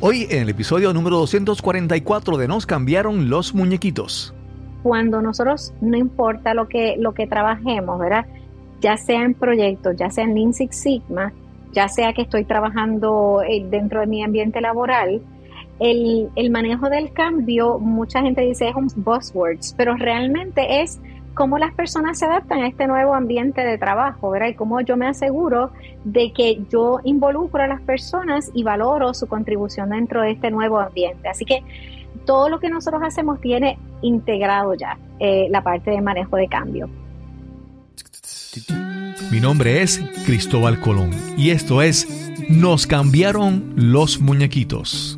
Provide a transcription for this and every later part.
Hoy en el episodio número 244 de Nos cambiaron los muñequitos. Cuando nosotros, no importa lo que, lo que trabajemos, ¿verdad? Ya sea en proyectos, ya sea en Lean Sigma, ya sea que estoy trabajando eh, dentro de mi ambiente laboral, el, el manejo del cambio, mucha gente dice es un buzzwords, pero realmente es cómo las personas se adaptan a este nuevo ambiente de trabajo, ¿verdad? Y cómo yo me aseguro de que yo involucro a las personas y valoro su contribución dentro de este nuevo ambiente. Así que todo lo que nosotros hacemos tiene integrado ya eh, la parte de manejo de cambio. Mi nombre es Cristóbal Colón y esto es Nos cambiaron los muñequitos.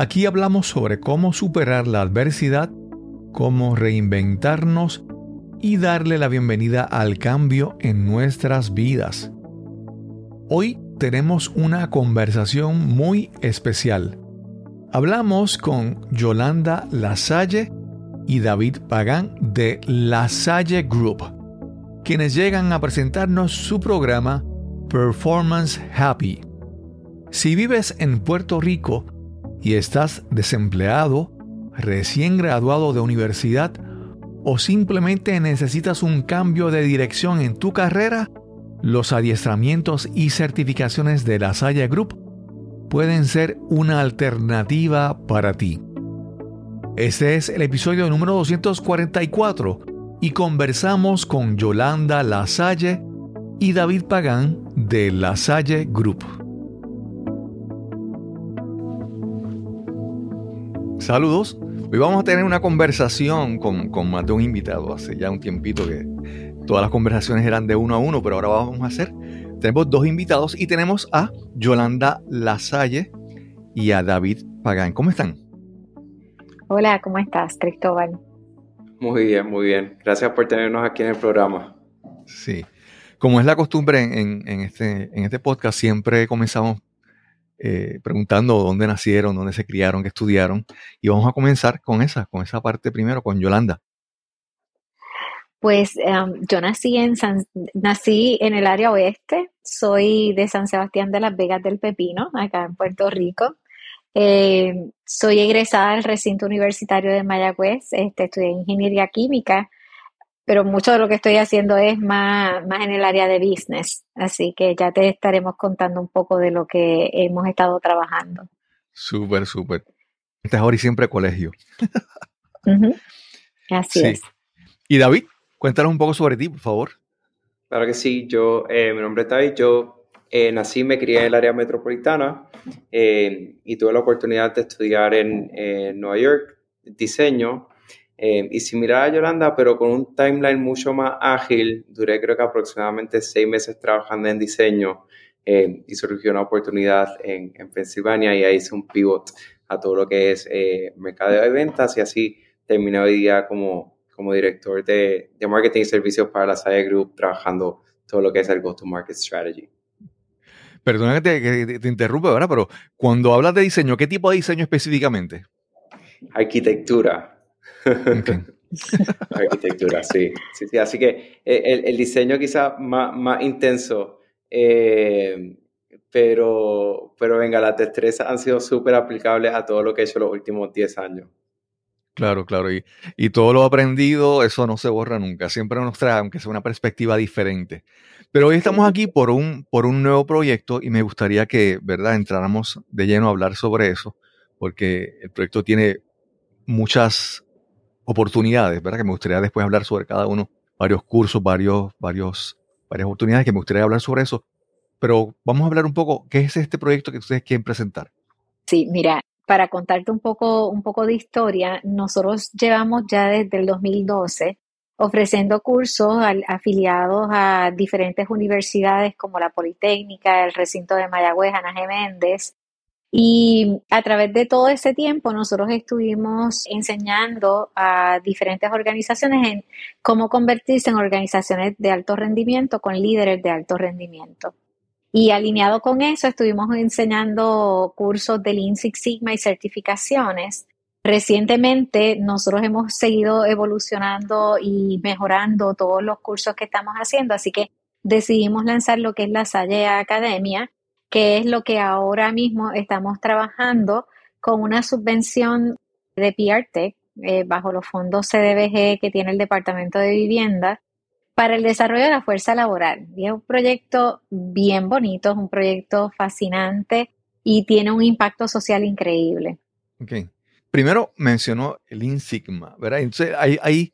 Aquí hablamos sobre cómo superar la adversidad, cómo reinventarnos y darle la bienvenida al cambio en nuestras vidas. Hoy tenemos una conversación muy especial. Hablamos con Yolanda Lasalle y David Pagán de Lasalle Group, quienes llegan a presentarnos su programa Performance Happy. Si vives en Puerto Rico, y estás desempleado, recién graduado de universidad o simplemente necesitas un cambio de dirección en tu carrera, los adiestramientos y certificaciones de la Salle Group pueden ser una alternativa para ti. Este es el episodio número 244 y conversamos con Yolanda Lasalle y David Pagán de La Salle Group. Saludos. Hoy vamos a tener una conversación con, con, más de un invitado. Hace ya un tiempito que todas las conversaciones eran de uno a uno, pero ahora vamos a hacer. Tenemos dos invitados y tenemos a Yolanda Lasalle y a David Pagán. ¿Cómo están? Hola, ¿cómo estás, Cristóbal? Muy bien, muy bien. Gracias por tenernos aquí en el programa. Sí. Como es la costumbre en, en este, en este podcast, siempre comenzamos eh, preguntando dónde nacieron, dónde se criaron, qué estudiaron. Y vamos a comenzar con esa, con esa parte primero, con Yolanda. Pues em, yo nací en, nací en el área oeste, soy de San Sebastián de las Vegas del Pepino, acá en Puerto Rico. Eh, soy egresada del recinto universitario de Mayagüez, este, estudié ingeniería química pero mucho de lo que estoy haciendo es más, más en el área de business, así que ya te estaremos contando un poco de lo que hemos estado trabajando. Súper, súper. Este es ahora y siempre colegio. Así es. Y David, cuéntanos un poco sobre ti, por favor. Claro que sí, yo, eh, mi nombre es David, yo eh, nací, me crié en el área metropolitana eh, y tuve la oportunidad de estudiar en Nueva York diseño eh, y similar a Yolanda, pero con un timeline mucho más ágil, duré creo que aproximadamente seis meses trabajando en diseño eh, y surgió una oportunidad en, en, Pensilvania y ahí hice un pivot a todo lo que es eh, mercado de ventas y así terminé hoy día como, como director de, de marketing y servicios para la Salle Group, trabajando todo lo que es el go-to-market strategy. Perdona que te, que te interrumpa, ¿verdad? Pero cuando hablas de diseño, ¿qué tipo de diseño específicamente? Arquitectura. Arquitectura, sí. sí, sí. Así que eh, el, el diseño quizá más, más intenso, eh, pero, pero venga, las destrezas han sido súper aplicables a todo lo que he hecho los últimos 10 años. Claro, claro. Y, y, todo lo aprendido, eso no se borra nunca. Siempre nos trae, aunque sea una perspectiva diferente. Pero hoy estamos aquí por un, por un nuevo proyecto y me gustaría que, ¿verdad?, entráramos de lleno a hablar sobre eso, porque el proyecto tiene muchas oportunidades, ¿verdad? Que me gustaría después hablar sobre cada uno, varios cursos, varios, varios, varias oportunidades que me gustaría hablar sobre eso. Pero vamos a hablar un poco, ¿qué es este proyecto que ustedes quieren presentar? Sí, mira, para contarte un poco, un poco de historia, nosotros llevamos ya desde el 2012 ofreciendo cursos afiliados a diferentes universidades como la Politécnica, el recinto de Mayagüez, Ana G. Méndez, Y a través de todo ese tiempo nosotros estuvimos enseñando a diferentes organizaciones en cómo convertirse en organizaciones de alto rendimiento con líderes de alto rendimiento. Y alineado con eso, estuvimos enseñando cursos de Lean Six Sigma y certificaciones. Recientemente nosotros hemos seguido evolucionando y mejorando todos los cursos que estamos haciendo, así que decidimos lanzar lo que es la Salle Academia, que es lo que ahora mismo estamos trabajando con una subvención de PRTech eh, bajo los fondos CDBG que tiene el Departamento de Vivienda para el desarrollo de la fuerza laboral. Y es un proyecto bien bonito, es un proyecto fascinante y tiene un impacto social increíble. Ok. Primero mencionó el InSigma, ¿verdad? Entonces, ahí,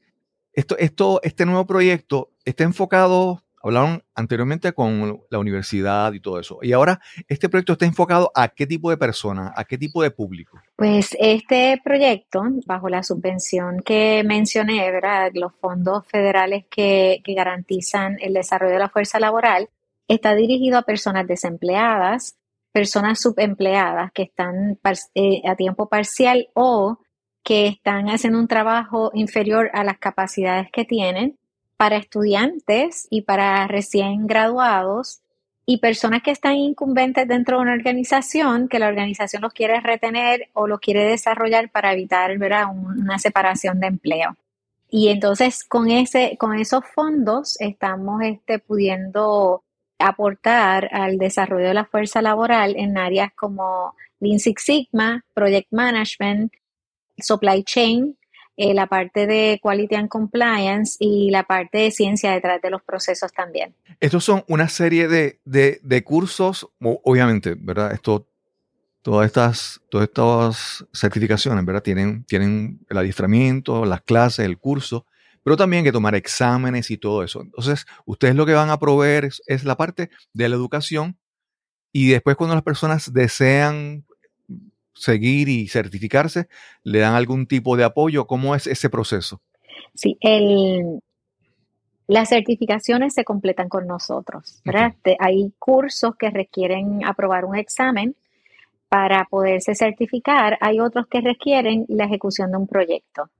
esto, esto, este nuevo proyecto está enfocado Hablaron anteriormente con la universidad y todo eso. Y ahora, ¿este proyecto está enfocado a qué tipo de personas, a qué tipo de público? Pues este proyecto, bajo la subvención que mencioné, ¿verdad? los fondos federales que, garantizan el desarrollo de la fuerza laboral, está dirigido a personas desempleadas, personas subempleadas que están eh, a tiempo parcial o que están haciendo un trabajo inferior a las capacidades que tienen para estudiantes y para recién graduados y personas que están incumbentes dentro de una organización que la organización los quiere retener o los quiere desarrollar para evitar una separación de empleo. Y entonces con, ese, con esos fondos estamos este, pudiendo aportar al desarrollo de la fuerza laboral en áreas como Lean Six Sigma, Project Management, Supply Chain, eh, la parte de Quality and Compliance y la parte de ciencia detrás de los procesos también. Estos son una serie de, de, cursos, obviamente, ¿verdad? Esto, todas estas, todas estas certificaciones, ¿verdad? Tienen, tienen el adiestramiento, las clases, el curso, pero también hay que tomar exámenes y todo eso. Entonces, ustedes lo que van a proveer es la parte de la educación y después cuando las personas desean seguir y certificarse? ¿Le dan algún tipo de apoyo? ¿Cómo es ese proceso? Sí, el, las certificaciones se completan con nosotros. Hay cursos que requieren aprobar un examen para poderse certificar. Hay otros que requieren la ejecución de un proyecto.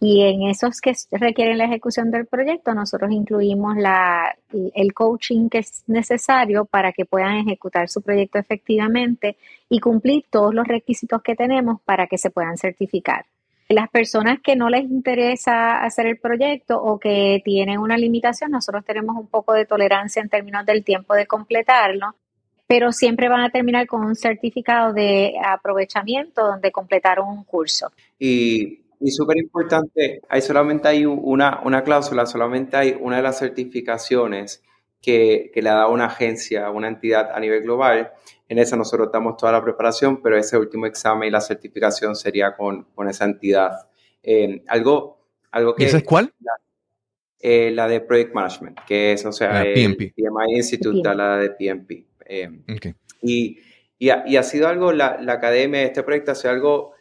Y en esos que requieren la ejecución del proyecto, nosotros incluimos la, el coaching que es necesario para que puedan ejecutar su proyecto efectivamente y cumplir todos los requisitos que tenemos para que se puedan certificar. Las personas que no les interesa hacer el proyecto o que tienen una limitación, nosotros tenemos un poco de tolerancia en términos del tiempo de completarlo, pero siempre van a terminar con un certificado de aprovechamiento donde completaron un curso. Y y súper importante, hay solamente hay una, una cláusula, solamente hay una de las certificaciones que, que le da una agencia, una entidad a nivel global. En esa nosotros damos toda la preparación, pero ese último examen y la certificación sería con, con esa entidad. Eh, algo, algo que... ¿Esa es cuál? La, eh, la, de Project Management, que es, o sea, el PMI Institute, la de PMP. Eh, y, y, ha, y, ha, sido algo, la, la academia, este proyecto ha sido algo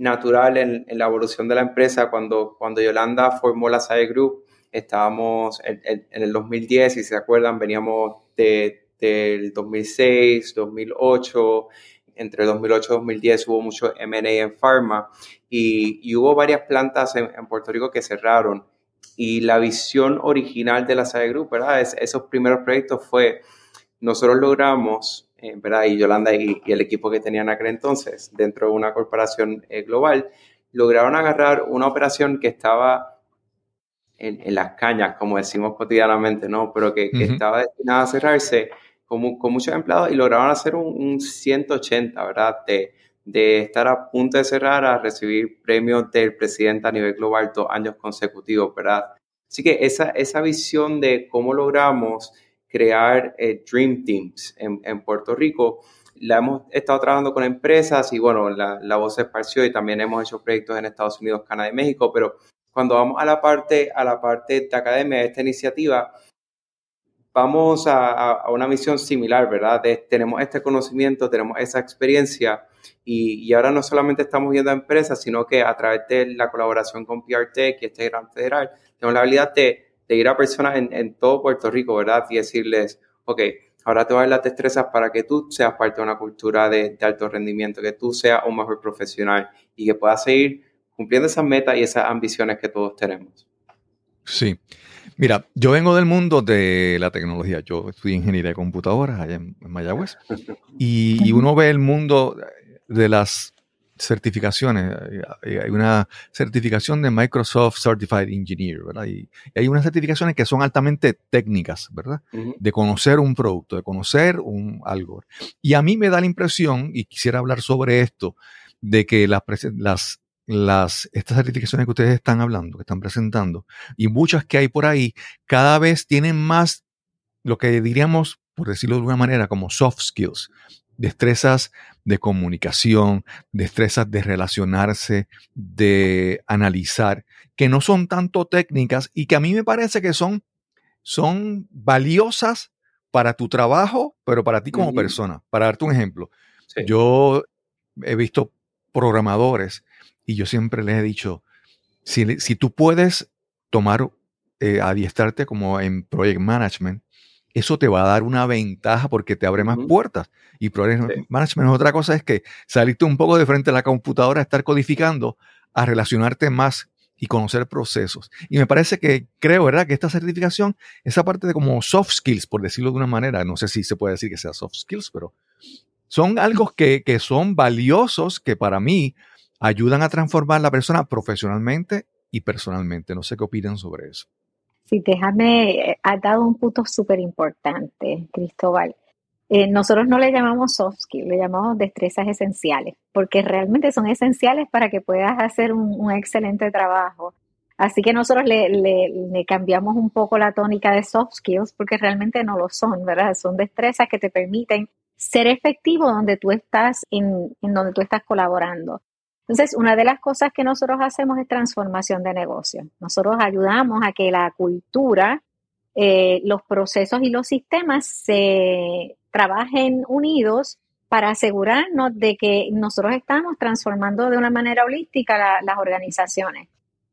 natural en, la evolución de la empresa. Cuando, cuando Yolanda formó la SAE Group, estábamos en, el 2010, si se acuerdan, veníamos de, del 2006, 2008, entre 2008 y 2010 hubo mucho M&A en pharma y, hubo varias plantas en, Puerto Rico que cerraron. Y la visión original de la SAE Group, ¿verdad? Es, esos primeros proyectos fue, nosotros logramos eh, ¿verdad? Y Yolanda y, el equipo que tenían aquel entonces dentro de una corporación eh, global, lograron agarrar una operación que estaba en, las cañas, como decimos cotidianamente, ¿no? Pero que, estaba destinada a cerrarse con, con, muchos empleados y lograron hacer un, 180, ¿verdad? De, de estar a punto de cerrar a recibir premios del presidente a nivel global dos años consecutivos, ¿verdad? Así que esa, esa visión de cómo logramos crear eh, Dream Teams en, en, Puerto Rico. La hemos estado trabajando con empresas y bueno, la, la, voz se esparció y también hemos hecho proyectos en Estados Unidos, Canadá y México, pero cuando vamos a la parte, a la parte de academia de esta iniciativa, vamos a, a una misión similar, ¿verdad? tenemos este conocimiento, tenemos esa experiencia y, y, ahora no solamente estamos viendo a empresas, sino que a través de la colaboración con PRTech y este gran federal, tenemos la habilidad de de ir a personas en, todo Puerto Rico, ¿verdad? Y decirles, ok, ahora te voy a dar las destrezas para que tú seas parte de una cultura de, alto rendimiento, que tú seas un mejor profesional y que puedas seguir cumpliendo esas metas y esas ambiciones que todos tenemos. Sí. Mira, yo vengo del mundo de la tecnología. Yo estudié ingeniería de computadoras allá en, Mayagüez. Y, uno ve el mundo de las certificaciones. Hay una certificación de Microsoft Certified Engineer, ¿verdad? Y, hay unas certificaciones que son altamente técnicas, ¿verdad? De conocer un producto, de conocer un algo. Y a mí me da la impresión, y quisiera hablar sobre esto, de que las, las las, estas certificaciones que ustedes están hablando, que están presentando, y muchas que hay por ahí, cada vez tienen más lo que diríamos, por decirlo de alguna manera, como soft skills, destrezas de comunicación, destrezas de relacionarse, de analizar, que no son tanto técnicas y que a mí me parece que son, son valiosas para tu trabajo, pero para ti como persona. Para darte un ejemplo, yo he visto programadores y yo siempre les he dicho, si, si tú puedes tomar, eh, adiestrarte como en Project Management, eso te va a dar una ventaja porque te abre más puertas. Y Project Management es otra cosa, es que salirte un poco de frente a la computadora, estar codificando, a relacionarte más y conocer procesos. Y me parece que creo, ¿verdad? Que esta certificación, esa parte de como soft skills, por decirlo de una manera, no sé si se puede decir que sea soft skills, pero son algo que, que son valiosos que para mí ayudan a transformar la persona profesionalmente y personalmente. No sé qué opinan sobre eso. Sí, déjame, ha dado un punto súper importante, Cristóbal. Eh, nosotros no le llamamos soft skills, le llamamos destrezas esenciales, porque realmente son esenciales para que puedas hacer un, excelente trabajo. Así que nosotros le, le, cambiamos un poco la tónica de soft skills porque realmente no lo son, ¿verdad? Son destrezas que te permiten ser efectivo donde tú estás, en, en donde tú estás colaborando. Entonces, una de las cosas que nosotros hacemos es transformación de negocio. Nosotros ayudamos a que la cultura, eh, los procesos y los sistemas se trabajen unidos para asegurarnos de que nosotros estamos transformando de una manera holística las organizaciones.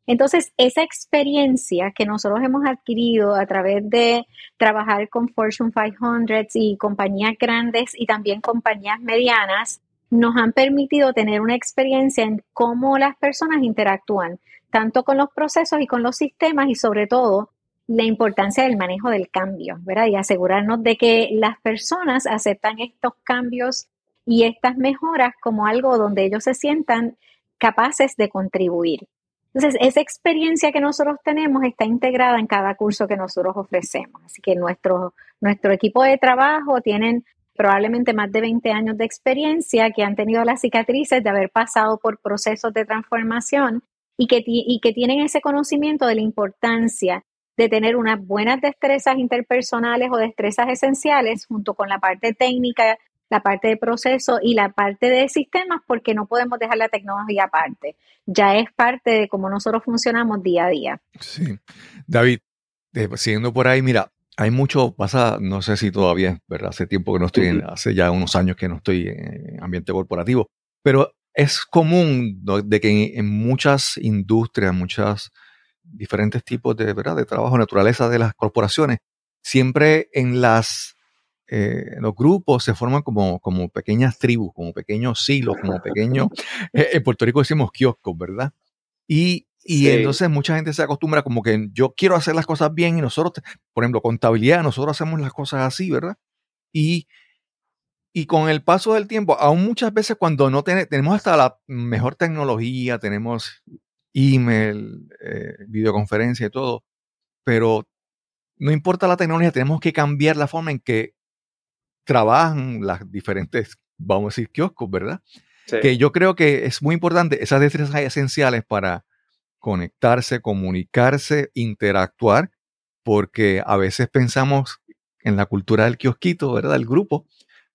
Entonces, esa experiencia que nosotros hemos adquirido a través de trabajar con Fortune 500 y compañías grandes y también compañías medianas, nos han permitido tener una experiencia en cómo las personas interactúan, tanto con los procesos y con los sistemas y sobre todo la importancia del manejo del cambio, ¿verdad? Y asegurarnos de que las personas aceptan estos cambios y estas mejoras como algo donde ellos se sientan capaces de contribuir. Entonces, esa experiencia que nosotros tenemos está integrada en cada curso que nosotros ofrecemos. Así que nuestro, nuestro equipo de trabajo tienen probablemente más de 20 años de experiencia, que han tenido las cicatrices de haber pasado por procesos de transformación y que, y que tienen ese conocimiento de la importancia de tener unas buenas destrezas interpersonales o destrezas esenciales junto con la parte técnica, la parte de proceso y la parte de sistemas, porque no podemos dejar la tecnología aparte. Ya es parte de cómo nosotros funcionamos día a día. David, eh, siguiendo por ahí, mira, hay mucho, pasa, no sé si todavía, ¿verdad? Hace tiempo que no estoy, en, hace ya unos años que no estoy en ambiente corporativo, pero es común de que en, muchas industrias, muchas diferentes tipos de, ¿verdad? de trabajo, naturaleza de las corporaciones, siempre en las eh, los grupos se forman como, como pequeñas tribus, como pequeños silos, como pequeños, eh, en Puerto Rico decimos kioscos, ¿verdad? Y y entonces mucha gente se acostumbra como que yo quiero hacer las cosas bien y nosotros, por ejemplo, contabilidad, nosotros hacemos las cosas así, ¿verdad? Y, y con el paso del tiempo, aún muchas veces cuando no tenemos hasta la mejor tecnología, tenemos email, eh, videoconferencia y todo, pero no importa la tecnología, tenemos que cambiar la forma en que trabajan las diferentes, vamos a decir, kioscos, ¿verdad? Que yo creo que es muy importante, esas destrezas esenciales para conectarse, comunicarse, interactuar, porque a veces pensamos en la cultura del kiosquito, ¿verdad? Del grupo,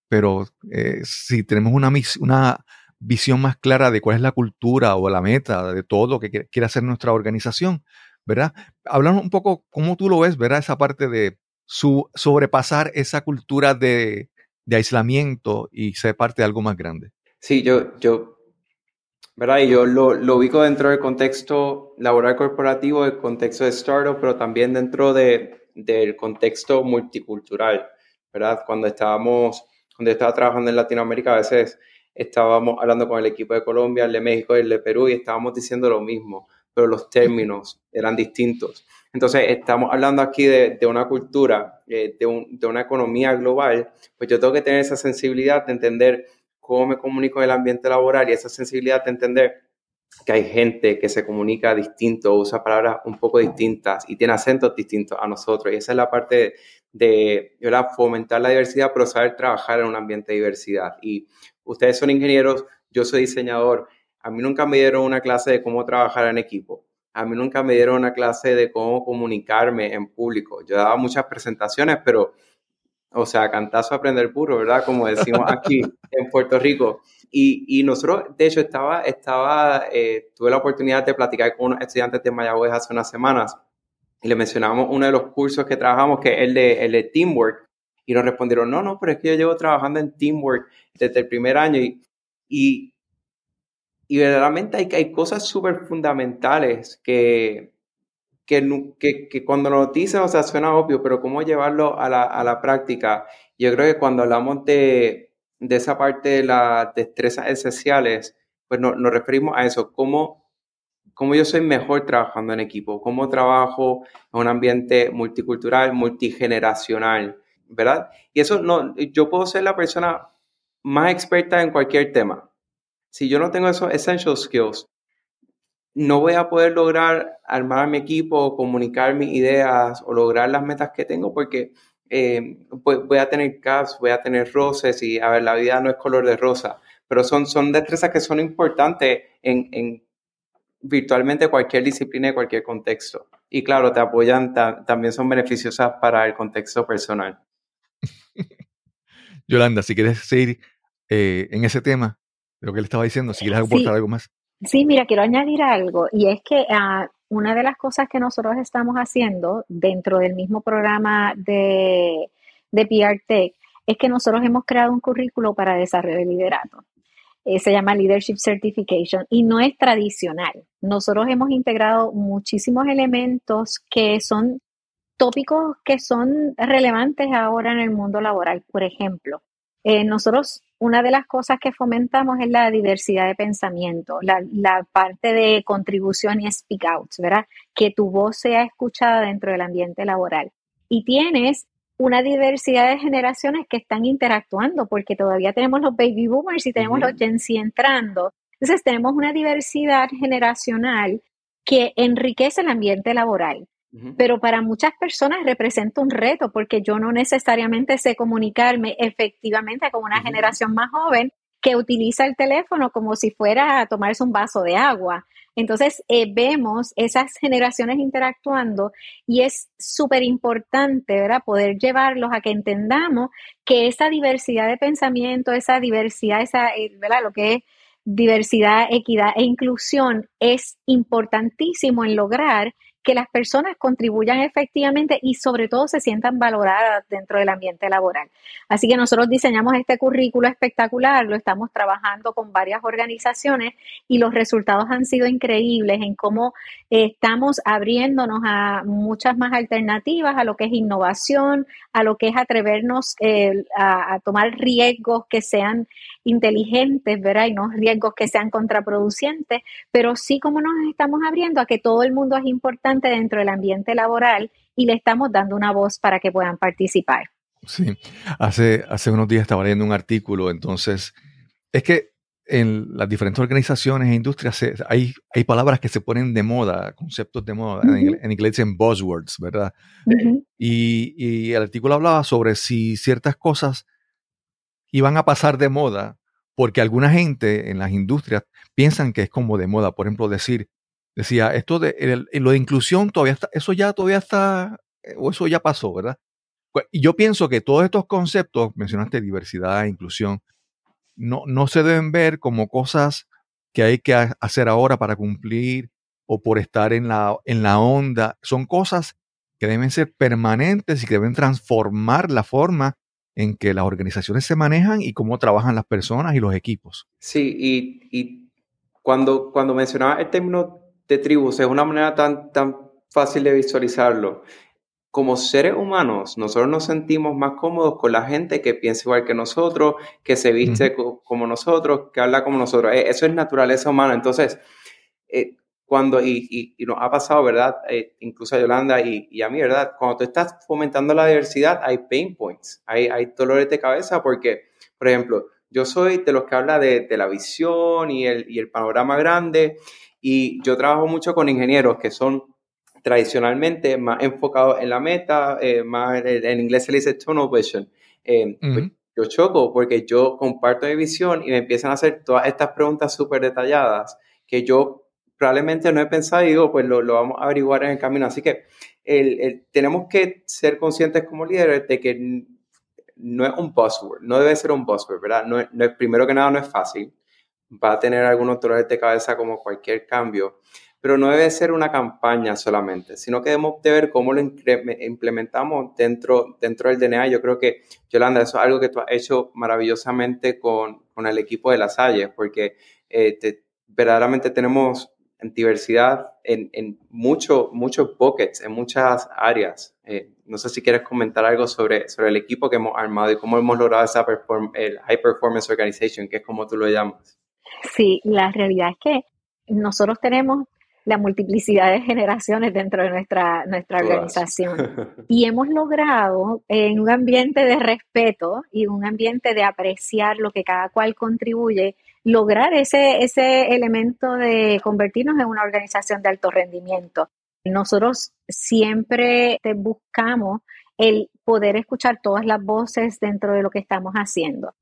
pero eh, si tenemos una, una visión más clara de cuál es la cultura o la meta de todo lo que quiere hacer nuestra organización, ¿verdad? Hablamos un poco cómo tú lo ves, ¿verdad? Esa parte de su, sobrepasar esa cultura de, de aislamiento y ser parte de algo más grande. Sí, yo, yo ¿verdad? Y yo lo, lo, ubico dentro del contexto laboral corporativo, del contexto de startup, pero también dentro de, del contexto multicultural. ¿verdad? Cuando estábamos, cuando estaba trabajando en Latinoamérica, a veces estábamos hablando con el equipo de Colombia, el de México el de Perú y estábamos diciendo lo mismo, pero los términos eran distintos. Entonces, estamos hablando aquí de, una cultura, eh, de, de, una economía global, pues yo tengo que tener esa sensibilidad de entender cómo me comunico en el ambiente laboral y esa sensibilidad de entender que hay gente que se comunica distinto, usa palabras un poco distintas y tiene acentos distintos a nosotros. Y esa es la parte de, de fomentar la diversidad, pero saber trabajar en un ambiente de diversidad. Y ustedes son ingenieros, yo soy diseñador. A mí nunca me dieron una clase de cómo trabajar en equipo. A mí nunca me dieron una clase de cómo comunicarme en público. Yo daba muchas presentaciones, pero, o sea, cantazo a aprender puro, ¿verdad? Como decimos aquí en Puerto Rico. Y, y nosotros, de hecho, estaba, estaba eh, tuve la oportunidad de platicar con unos estudiantes de Mayagüez hace unas semanas y le mencionamos uno de los cursos que trabajamos, que es el de, el de Teamwork. Y nos respondieron, no, no, pero es que yo llevo trabajando en Teamwork desde el primer año y, y, y verdaderamente hay, hay cosas súper fundamentales que, que, que, que, cuando nos dicen, o sea, suena obvio, pero cómo llevarlo a la, a la práctica. Yo creo que cuando hablamos de, de esa parte de las destrezas esenciales, pues no, nos referimos a eso, cómo, cómo yo soy mejor trabajando en equipo, cómo trabajo en un ambiente multicultural, multigeneracional, ¿verdad? Y eso no, yo puedo ser la persona más experta en cualquier tema. Si yo no tengo esos essential skills, no voy a poder lograr armar mi equipo, comunicar mis ideas o lograr las metas que tengo porque eh, voy a tener caps, voy a tener roces y a ver, la vida no es color de rosa, pero son, son destrezas que son importantes en, en virtualmente cualquier disciplina y cualquier contexto. Y claro, te apoyan, también son beneficiosas para el contexto personal. Yolanda, si quieres seguir eh, en ese tema, de lo que le estaba diciendo, si quieres aportar algo más. Sí, mira, quiero añadir algo, y es que uh, una de las cosas que nosotros estamos haciendo dentro del mismo programa de, de PR Tech es que nosotros hemos creado un currículo para desarrollo de liderato. Eh, se llama Leadership Certification y no es tradicional. Nosotros hemos integrado muchísimos elementos que son tópicos que son relevantes ahora en el mundo laboral. Por ejemplo, eh, nosotros una de las cosas que fomentamos es la diversidad de pensamiento, la, parte de contribución y speak outs, ¿verdad? Que tu voz sea escuchada dentro del ambiente laboral. Y tienes una diversidad de generaciones que están interactuando, porque todavía tenemos los baby boomers y tenemos los Gen Z entrando. Entonces tenemos una diversidad generacional que enriquece el ambiente laboral. Pero para muchas personas representa un reto porque yo no necesariamente sé comunicarme efectivamente con una generación más joven que utiliza el teléfono como si fuera a tomarse un vaso de agua. Entonces eh, vemos esas generaciones interactuando y es súper importante ¿verdad? poder llevarlos a que entendamos que esa diversidad de pensamiento, esa diversidad, esa, eh, ¿verdad? lo que es diversidad, equidad e inclusión es importantísimo en lograr que las personas contribuyan efectivamente y sobre todo se sientan valoradas dentro del ambiente laboral. Así que nosotros diseñamos este currículo espectacular, lo estamos trabajando con varias organizaciones y los resultados han sido increíbles en cómo eh, estamos abriéndonos a muchas más alternativas, a lo que es innovación, a lo que es atrevernos eh, a, a tomar riesgos que sean inteligentes, ¿verdad? Y no riesgos que sean contraproducentes, pero sí como nos estamos abriendo a que todo el mundo es importante dentro del ambiente laboral y le estamos dando una voz para que puedan participar. Sí, hace, hace unos días estaba leyendo un artículo, entonces, es que en las diferentes organizaciones e industrias hay, hay palabras que se ponen de moda, conceptos de moda, en, inglés en buzzwords, ¿verdad? y, y, el artículo hablaba sobre si ciertas cosas iban a pasar de moda porque alguna gente en las industrias piensan que es como de moda. Por ejemplo, decir, decía, esto de lo de inclusión todavía está, eso ya todavía está, eh, o eso ya pasó, ¿verdad? Y yo pienso que todos estos conceptos, mencionaste diversidad, inclusión, no, no se deben ver como cosas que hay que hacer ahora para cumplir o por estar en la, en la onda. Son cosas que deben ser permanentes y que deben transformar la forma en que las organizaciones se manejan y cómo trabajan las personas y los equipos. Sí, y, cuando, cuando mencionaba el término de tribus, es una manera tan, tan fácil de visualizarlo. como seres humanos, nosotros nos sentimos más cómodos con la gente que piensa igual que nosotros, que se viste como nosotros, que habla como nosotros. E, eso es naturaleza humana. Entonces, eh, cuando, y, nos ha pasado, ¿verdad? Eh, incluso a Yolanda y, a mí, ¿verdad? Cuando tú estás fomentando la diversidad, hay pain points, hay, hay dolores de cabeza porque, por ejemplo, yo soy de los que habla de, la visión y el, y el panorama grande y yo trabajo mucho con ingenieros que son tradicionalmente más enfocado en la meta, eh, más en, inglés se le dice tunnel vision. Eh, pues, yo choco porque yo comparto mi visión y me empiezan a hacer todas estas preguntas súper detalladas que yo probablemente no he pensado y digo, pues lo, lo vamos a averiguar en el camino. Así que el, tenemos que ser conscientes como líderes de que no es un buzzword, no debe ser un buzzword, ¿verdad? No, no, primero que nada no es fácil, va a tener algunos dolores de cabeza como cualquier cambio, pero no debe ser una campaña solamente, sino que debemos de ver cómo lo implementamos dentro, dentro del DNA. Yo creo que, Yolanda, eso es algo que tú has hecho maravillosamente con, con el equipo de las Salles, porque eh, verdaderamente tenemos diversidad en, en muchos pockets, en muchas áreas. Eh, no sé si quieres comentar algo sobre, sobre el equipo que hemos armado y cómo hemos logrado esa el High Performance Organization, que es como tú lo llamas. Sí, la realidad es que nosotros tenemos la multiplicidad de generaciones dentro de nuestra, nuestra organización. Y hemos logrado en un ambiente de respeto y un ambiente de apreciar lo que cada cual contribuye, lograr ese, ese elemento de convertirnos en una organización de alto rendimiento. Nosotros siempre buscamos el poder escuchar todas las voces dentro de lo que estamos haciendo.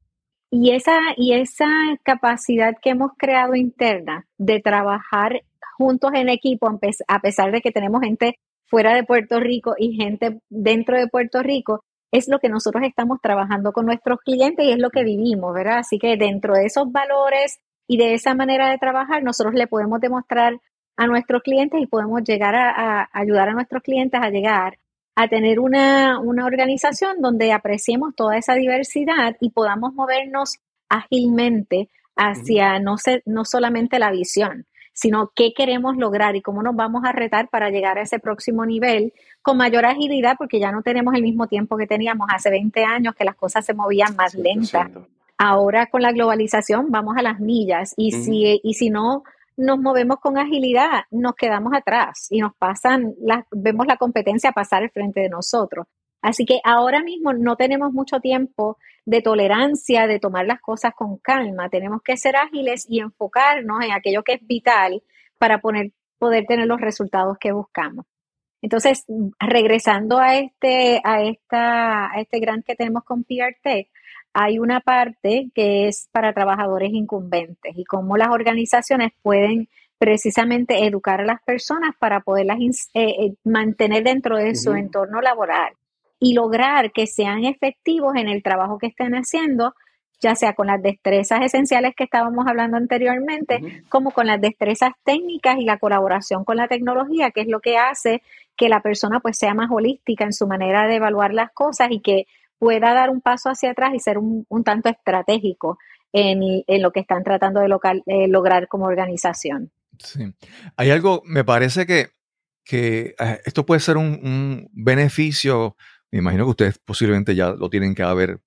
Y esa, y esa capacidad que hemos creado interna de trabajar juntos en equipo, a pesar de que tenemos gente fuera de Puerto Rico y gente dentro de Puerto Rico, es lo que nosotros estamos trabajando con nuestros clientes y es lo que vivimos, ¿verdad? Así que dentro de esos valores y de esa manera de trabajar, nosotros le podemos demostrar a nuestros clientes y podemos llegar a, ayudar a nuestros clientes a llegar a tener una, una organización donde apreciemos toda esa diversidad y podamos movernos ágilmente hacia no, no solamente la visión, sino qué queremos lograr y cómo nos vamos a retar para llegar a ese próximo nivel con mayor agilidad, porque ya no tenemos el mismo tiempo que teníamos hace 20 años, que las cosas se movían más lentas. Ahora con la globalización vamos a las millas y, si, y si no nos movemos con agilidad, nos quedamos atrás y nos pasan, vemos la competencia pasar al frente de nosotros. Así que ahora mismo no tenemos mucho tiempo de tolerancia, de tomar las cosas con calma. Tenemos que ser ágiles y enfocarnos en aquello que es vital para poder, poder tener los resultados que buscamos. Entonces, regresando a este, a esta, a este grant que tenemos con PRT, hay una parte que es para trabajadores incumbentes y cómo las organizaciones pueden precisamente educar a las personas para poderlas eh, eh, mantener dentro de su entorno laboral y lograr que sean efectivos en el trabajo que estén haciendo, ya sea con las destrezas esenciales que estábamos hablando anteriormente, como con las destrezas técnicas y la colaboración con la tecnología, que es lo que hace que la persona pues sea más holística en su manera de evaluar las cosas y que pueda dar un paso hacia atrás y ser un, tanto estratégico en, lo que están tratando de eh, lograr como organización. Sí. Hay algo, me parece que, que eh, esto puede ser un, un beneficio me imagino que ustedes posiblemente ya lo tienen que haber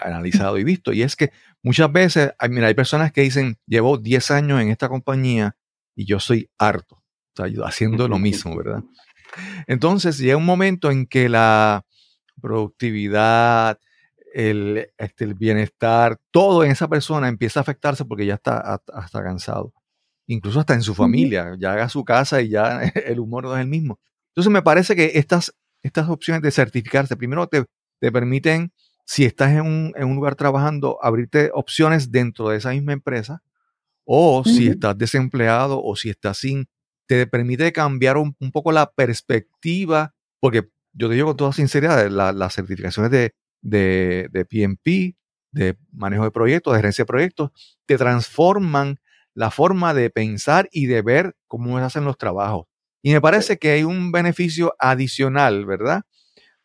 analizado y visto, y es que muchas veces, mira, hay personas que dicen, llevo 10 años en esta compañía y yo soy harto, o sea, haciendo lo mismo, ¿verdad? Entonces llega un momento en que la productividad, el, este, el bienestar, todo en esa persona empieza a afectarse porque ya está hasta cansado. Incluso hasta en su familia, ya haga su casa y ya el humor no es el mismo. Entonces me parece que estas estas opciones de certificarse, primero te, te permiten, si estás en un, en un, lugar trabajando, abrirte opciones dentro de esa misma empresa, o si estás desempleado o si estás sin, te permite cambiar un, poco la perspectiva, porque yo te digo con toda sinceridad, las certificaciones de, de, de PMP, de manejo de proyectos, de gerencia de proyectos, te transforman la forma de pensar y de ver cómo se hacen los trabajos. Y me parece que hay un beneficio adicional, ¿verdad?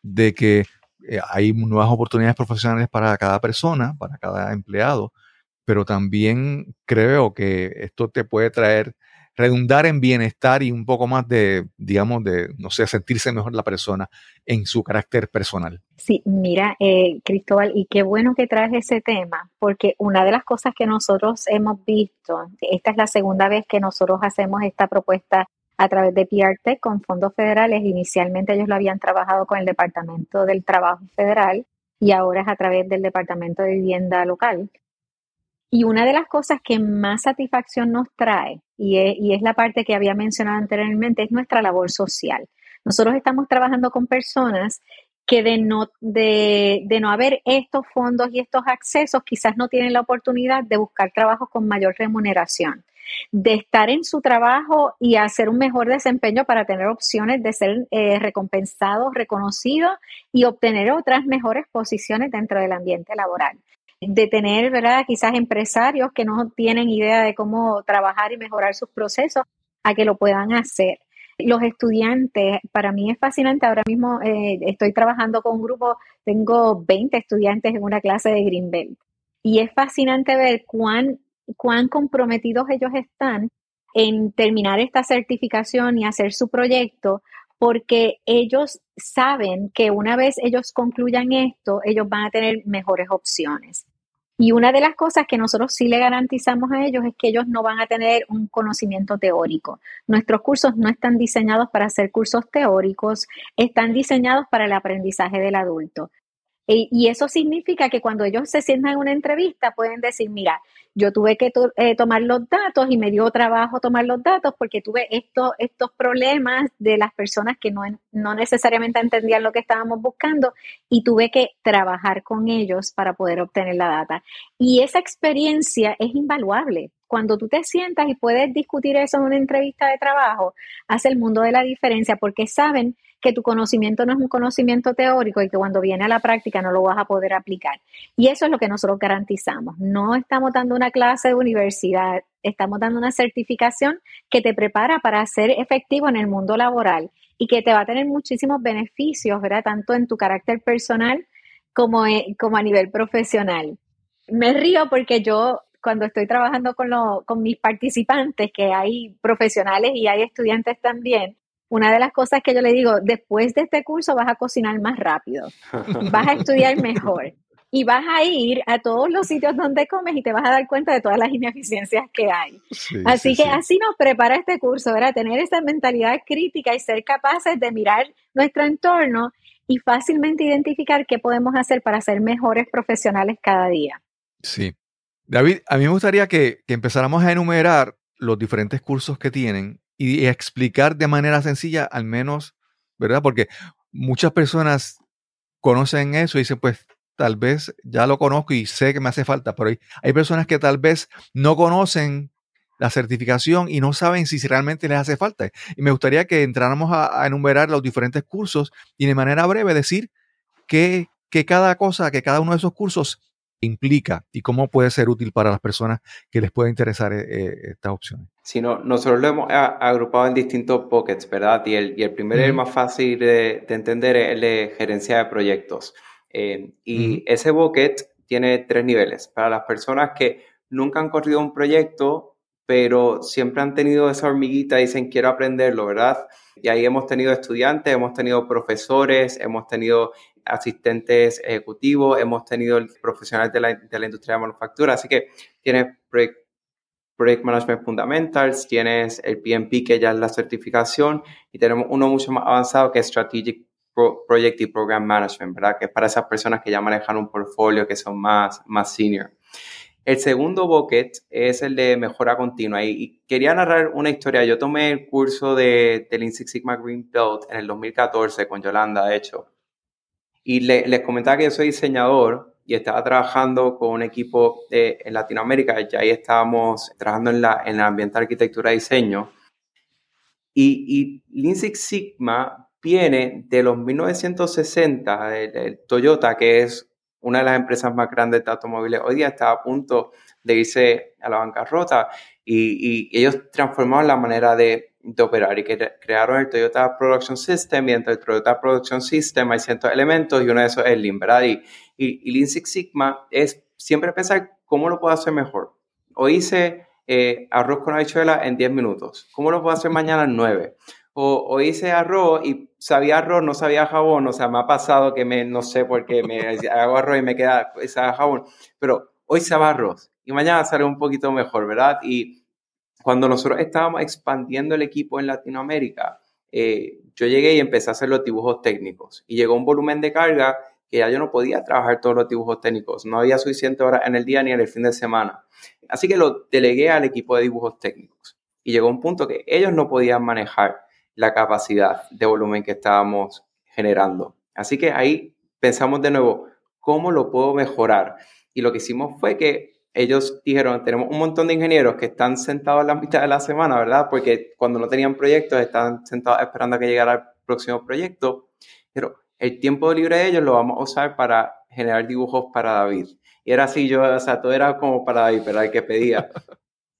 De que eh, hay nuevas oportunidades profesionales para cada persona, para cada empleado, pero también creo que esto te puede traer redundar en bienestar y un poco más de, digamos, de, no sé, sentirse mejor la persona en su carácter personal. Sí, mira, eh, Cristóbal, y qué bueno que traes ese tema, porque una de las cosas que nosotros hemos visto, esta es la segunda vez que nosotros hacemos esta propuesta a través de PRT con fondos federales. Inicialmente ellos lo habían trabajado con el Departamento del Trabajo Federal y ahora es a través del Departamento de Vivienda Local. Y una de las cosas que más satisfacción nos trae, y es, la parte que había mencionado anteriormente, es nuestra labor social. Nosotros estamos trabajando con personas que de no, de, de, no haber estos fondos y estos accesos, quizás no tienen la oportunidad de buscar trabajos con mayor remuneración de estar en su trabajo y hacer un mejor desempeño para tener opciones de ser eh, recompensados, reconocidos y obtener otras mejores posiciones dentro del ambiente laboral. De tener, ¿verdad? Quizás empresarios que no tienen idea de cómo trabajar y mejorar sus procesos a que lo puedan hacer. Los estudiantes, para mí es fascinante. Ahora mismo eh, estoy trabajando con un grupo, tengo 20 estudiantes en una clase de Greenbelt. Y es fascinante ver cuán cuán comprometidos ellos están en terminar esta certificación y hacer su proyecto, porque ellos saben que una vez ellos concluyan esto, ellos van a tener mejores opciones. Y una de las cosas que nosotros sí le garantizamos a ellos es que ellos no van a tener un conocimiento teórico. Nuestros cursos no están diseñados para ser cursos teóricos, están diseñados para el aprendizaje del adulto. E, y eso significa que cuando ellos se sientan en una entrevista pueden decir, mira, yo tuve que eh, tomar los datos y me dio trabajo tomar los datos porque tuve estos, estos problemas de las personas que no, no necesariamente entendían lo que estábamos buscando y tuve que trabajar con ellos para poder obtener la data. Y esa experiencia es invaluable. Cuando tú te sientas y puedes discutir eso en una entrevista de trabajo, hace el mundo de la diferencia porque saben que tu conocimiento no es un conocimiento teórico y que cuando viene a la práctica no lo vas a poder aplicar. Y eso es lo que nosotros garantizamos. No estamos dando una clase de universidad, estamos dando una certificación que te prepara para ser efectivo en el mundo laboral y que te va a tener muchísimos beneficios, ¿verdad? Tanto en tu carácter personal como, como a nivel profesional. Me río porque yo cuando estoy trabajando con, con mis participantes, que hay profesionales y hay estudiantes también, una de las cosas que yo le digo, después de este curso vas a cocinar más rápido, vas a estudiar mejor y vas a ir a todos los sitios donde comes y te vas a dar cuenta de todas las ineficiencias que hay. así que así nos prepara este curso, ¿verdad? Tener esa mentalidad crítica y ser capaces de mirar nuestro entorno y fácilmente identificar qué podemos hacer para ser mejores profesionales cada día. Sí. David, a mí me gustaría que, que empezáramos a enumerar los diferentes cursos que tienen y explicar de manera sencilla, al menos, ¿verdad? Porque muchas personas conocen eso y dicen, pues tal vez ya lo conozco y sé que me hace falta, pero hay, personas que tal vez no conocen la certificación y no saben si realmente les hace falta. Y me gustaría que entráramos a, enumerar los diferentes cursos y de manera breve decir que, que cada cosa, que cada uno de esos cursos implica y cómo puede ser útil para las personas que les pueda interesar eh, eh, estas opciones. Sí, nosotros lo hemos agrupado en distintos pockets, ¿verdad? Y el, y el primero, el más fácil de, entender, es el de gerencia de proyectos. Eh, y ese bucket tiene tres niveles. Para las personas que nunca han corrido un proyecto, pero siempre han tenido esa hormiguita y dicen quiero aprenderlo, ¿verdad? Y ahí hemos tenido estudiantes, hemos tenido profesores, hemos tenido asistentes ejecutivos, hemos tenido profesionales de la, de la industria de manufactura, así que tienes Project, Management Fundamentals, tienes el PMP que ya es la certificación y tenemos uno mucho más avanzado que es Strategic Project y Program Management, ¿verdad? Que es para esas personas que ya manejan un portfolio que son más, más senior. El segundo bucket es el de mejora continua y, quería narrar una historia. Yo tomé el curso de, del Lean Six Sigma Green Belt en el 2014 con Yolanda, de hecho. Y les comentaba que yo soy diseñador y estaba trabajando con un equipo en Latinoamérica, ya ahí estábamos trabajando en, la, en el ambiente de arquitectura y diseño. Y, y Lean Six Sigma viene de los 1960, del, Toyota, que es una de las empresas más grandes de automóviles. Hoy día está a punto de irse a la bancarrota y, y ellos transformaron la manera de de operar y que crearon el Toyota Production System y dentro del Toyota Production System hay cientos elementos y uno de esos es Lean, ¿verdad? Y, y, Lean Six Sigma es siempre pensar cómo lo puedo hacer mejor. Hoy hice eh, arroz con habichuela en 10 minutos. ¿Cómo lo puedo hacer mañana en 9? O, hice arroz y sabía arroz, no sabía jabón, o sea, me ha pasado que me, no sé por qué, me hago arroz y me queda esa jabón, pero hoy sabe arroz y mañana sale un poquito mejor, ¿verdad? Y cuando nosotros estábamos expandiendo el equipo en Latinoamérica, eh, yo llegué y empecé a hacer los dibujos técnicos y llegó un volumen de carga que ya yo no podía trabajar todos los dibujos técnicos, no había suficiente hora en el día ni en el fin de semana. Así que lo delegué al equipo de dibujos técnicos y llegó un punto que ellos no podían manejar la capacidad de volumen que estábamos generando. Así que ahí pensamos de nuevo, ¿cómo lo puedo mejorar? Y lo que hicimos fue que ellos dijeron, tenemos un montón de ingenieros que están sentados en la mitad de la semana, ¿verdad? Porque cuando no tenían proyectos, estaban sentados esperando a que llegara el próximo proyecto. Pero el tiempo libre de ellos lo vamos a usar para generar dibujos para David. Y era así, yo, o sea, todo era como para David, pero el que pedía.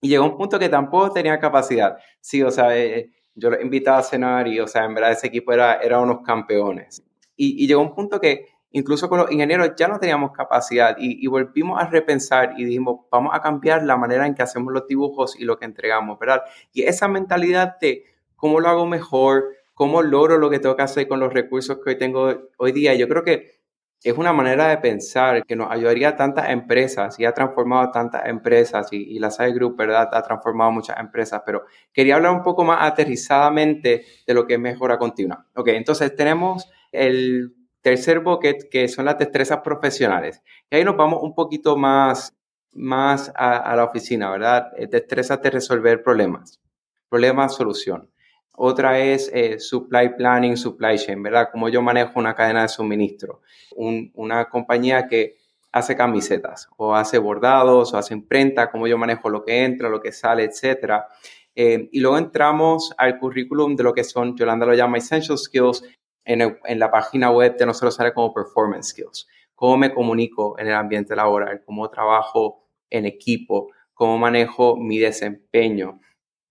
Y llegó un punto que tampoco tenía capacidad. Sí, o sea, eh, yo los invitaba a cenar y, o sea, en verdad ese equipo era, era unos campeones. Y, y llegó un punto que incluso con los ingenieros ya no teníamos capacidad y, volvimos a repensar y dijimos, vamos a cambiar la manera en que hacemos los dibujos y lo que entregamos, ¿verdad? Y esa mentalidad de cómo lo hago mejor, cómo logro lo que tengo que hacer con los recursos que hoy tengo hoy día, yo creo que es una manera de pensar que nos ayudaría a tantas empresas y ha transformado a tantas empresas y, la SAE Group, ¿verdad? Ha transformado muchas empresas, pero quería hablar un poco más aterrizadamente de lo que es mejora continua. Ok, entonces tenemos el tercer bucket, que son las destrezas profesionales. Y ahí nos vamos un poquito más, más a, la oficina, ¿verdad? Eh, destrezas de resolver problemas. Problema, solución. Otra es eh, supply planning, supply chain, ¿verdad? Como yo manejo una cadena de suministro. una compañía que hace camisetas o hace bordados o hace imprenta, como yo manejo lo que entra, lo que sale, etcétera. Eh, y luego entramos al currículum de lo que son, Yolanda lo llama Essential Skills, en, la página web de nosotros sale como performance skills. Cómo me comunico en el ambiente laboral, cómo trabajo en equipo, cómo manejo mi desempeño,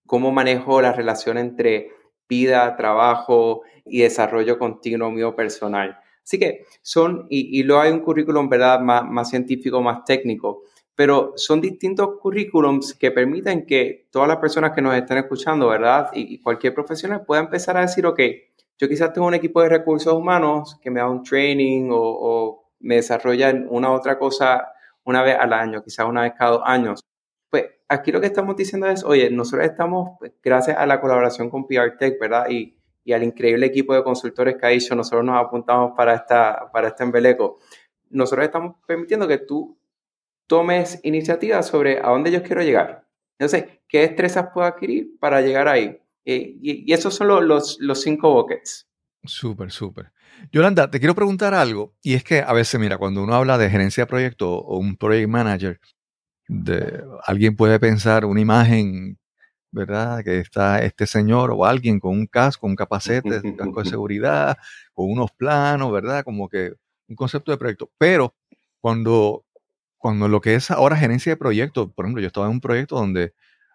cómo manejo la relación entre vida, trabajo y desarrollo continuo mío personal. Así que son, y, luego hay un currículum, ¿verdad?, más, más científico, más técnico, pero son distintos currículums que permiten que todas las personas que nos estén escuchando, ¿verdad? Y, cualquier profesional pueda empezar a decir, ok, yo quizás tengo un equipo de recursos humanos que me da un training o, me desarrolla una otra cosa una vez al año, quizás una vez cada dos años. Pues aquí lo que estamos diciendo es, oye, nosotros estamos, pues, gracias a la colaboración con PR Tech, ¿verdad? Y, y, al increíble equipo de consultores que ha hecho, nosotros nos apuntamos para, esta, para este embeleco. Nosotros estamos permitiendo que tú tomes iniciativas sobre a dónde yo quiero llegar. Entonces, ¿qué destrezas puedo adquirir para llegar ahí? Eh, y, esos son los, los, cinco buckets. Súper, súper. Yolanda, te quiero preguntar algo, y es que a veces, mira, cuando uno habla de gerencia de proyecto o un project manager, de, alguien puede pensar una imagen, ¿verdad? Que está este señor o alguien con un casco, un capacete, un casco de seguridad, con unos planos, ¿verdad? Como que un concepto de proyecto. Pero cuando, cuando lo que es ahora gerencia de proyecto, por ejemplo, yo estaba en un proyecto donde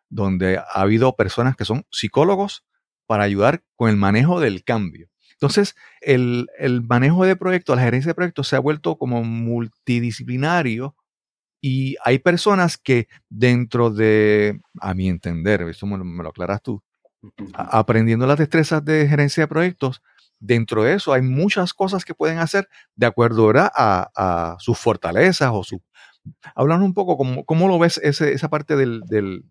donde ha habido personas que son psicólogos para ayudar con el manejo del cambio. Entonces, el, manejo de proyectos, la gerencia de proyectos se ha vuelto como multidisciplinario y hay personas que dentro de, a mi entender, esto me, lo aclaras tú, aprendiendo las destrezas de gerencia de proyectos, dentro de eso hay muchas cosas que pueden hacer de acuerdo a, sus fortalezas o su... Háblanos un poco cómo, cómo lo ves esa parte del,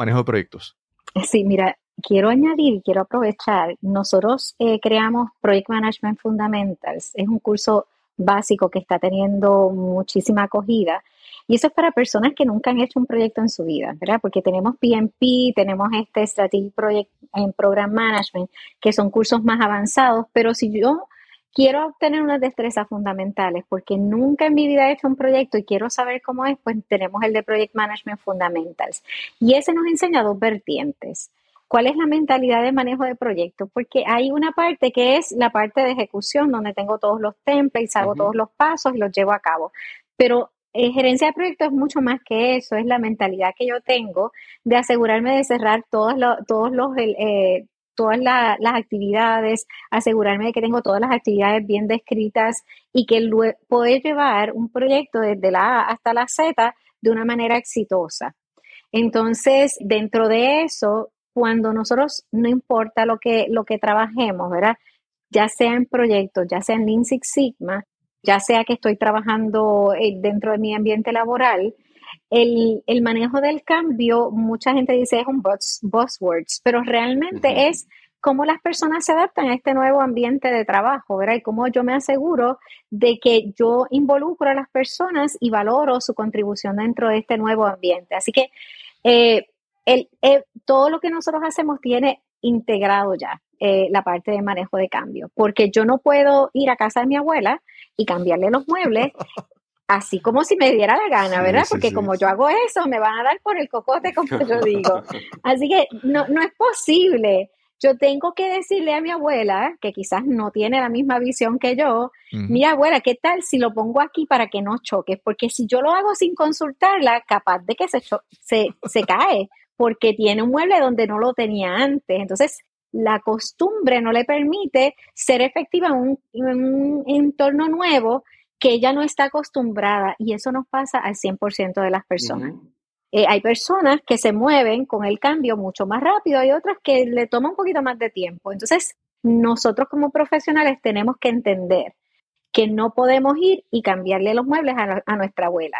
manejo de proyectos? Sí, mira, quiero añadir y quiero aprovechar, nosotros eh, creamos Project Management Fundamentals, es un curso básico que está teniendo muchísima acogida y eso es para personas que nunca han hecho un proyecto en su vida, ¿verdad? Porque tenemos PMP, tenemos este Strategic Project en Program Management, que son cursos más avanzados, pero si yo quiero obtener unas destrezas fundamentales porque nunca en mi vida he hecho un proyecto y quiero saber cómo es, pues tenemos el de Project Management Fundamentals. Y ese nos enseña dos vertientes. ¿Cuál es la mentalidad de manejo de proyectos? Porque hay una parte que es la parte de ejecución, donde tengo todos los templates, hago todos los pasos y los llevo a cabo. Pero eh, gerencia de proyectos es mucho más que eso, es la mentalidad que yo tengo de asegurarme de cerrar todos, los, todos los, eh, todas las actividades, asegurarme de que tengo todas las actividades bien descritas y que poder llevar un proyecto desde la A hasta la Z de una manera exitosa. Entonces, dentro de eso, cuando nosotros, no importa lo que, lo que trabajemos, ¿verdad? Ya sea en proyectos, ya sea en Lean Six Sigma, ya sea que estoy trabajando eh, dentro de mi ambiente laboral, el, manejo del cambio, mucha gente dice es un buzzwords, pero realmente es cómo las personas se adaptan a este nuevo ambiente de trabajo, ¿verdad? Y cómo yo me aseguro de que yo involucro a las personas y valoro su contribución dentro de este nuevo ambiente. Así que eh, el, eh, todo lo que nosotros hacemos tiene integrado ya eh, la parte de manejo de cambio, porque yo no puedo ir a casa de mi abuela y cambiarle los muebles así como si me diera la gana, ¿verdad? Porque como yo hago eso, me van a dar por el cocote, como yo digo. Así que no, no es posible. Yo tengo que decirle a mi abuela, que quizás no tiene la misma visión que yo, mi abuela, ¿qué tal si lo pongo aquí para que no choque? Porque si yo lo hago sin consultarla, capaz de que se, se, se cae, porque tiene un mueble donde no lo tenía antes. Entonces, la costumbre no le permite ser efectiva en un, en un entorno nuevo que ella no está acostumbrada y eso nos pasa al 100% de las personas. Eh, hay personas que se mueven con el cambio mucho más rápido, y otras que le toma un poquito más de tiempo. Entonces, nosotros como profesionales tenemos que entender que no podemos ir y cambiarle los muebles a, nuestra abuela.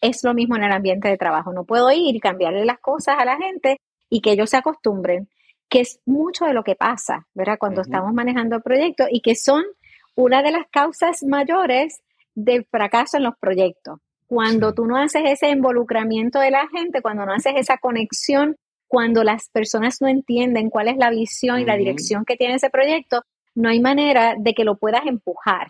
Es lo mismo en el ambiente de trabajo. No puedo ir y cambiarle las cosas a la gente y que ellos se acostumbren, que es mucho de lo que pasa, ¿verdad? Cuando estamos manejando proyectos y que son una de las causas mayores del fracaso en los proyectos. Cuando tú no haces ese involucramiento de la gente, cuando no haces esa conexión, cuando las personas no entienden cuál es la visión y la dirección que tiene ese proyecto, no hay manera de que lo puedas empujar.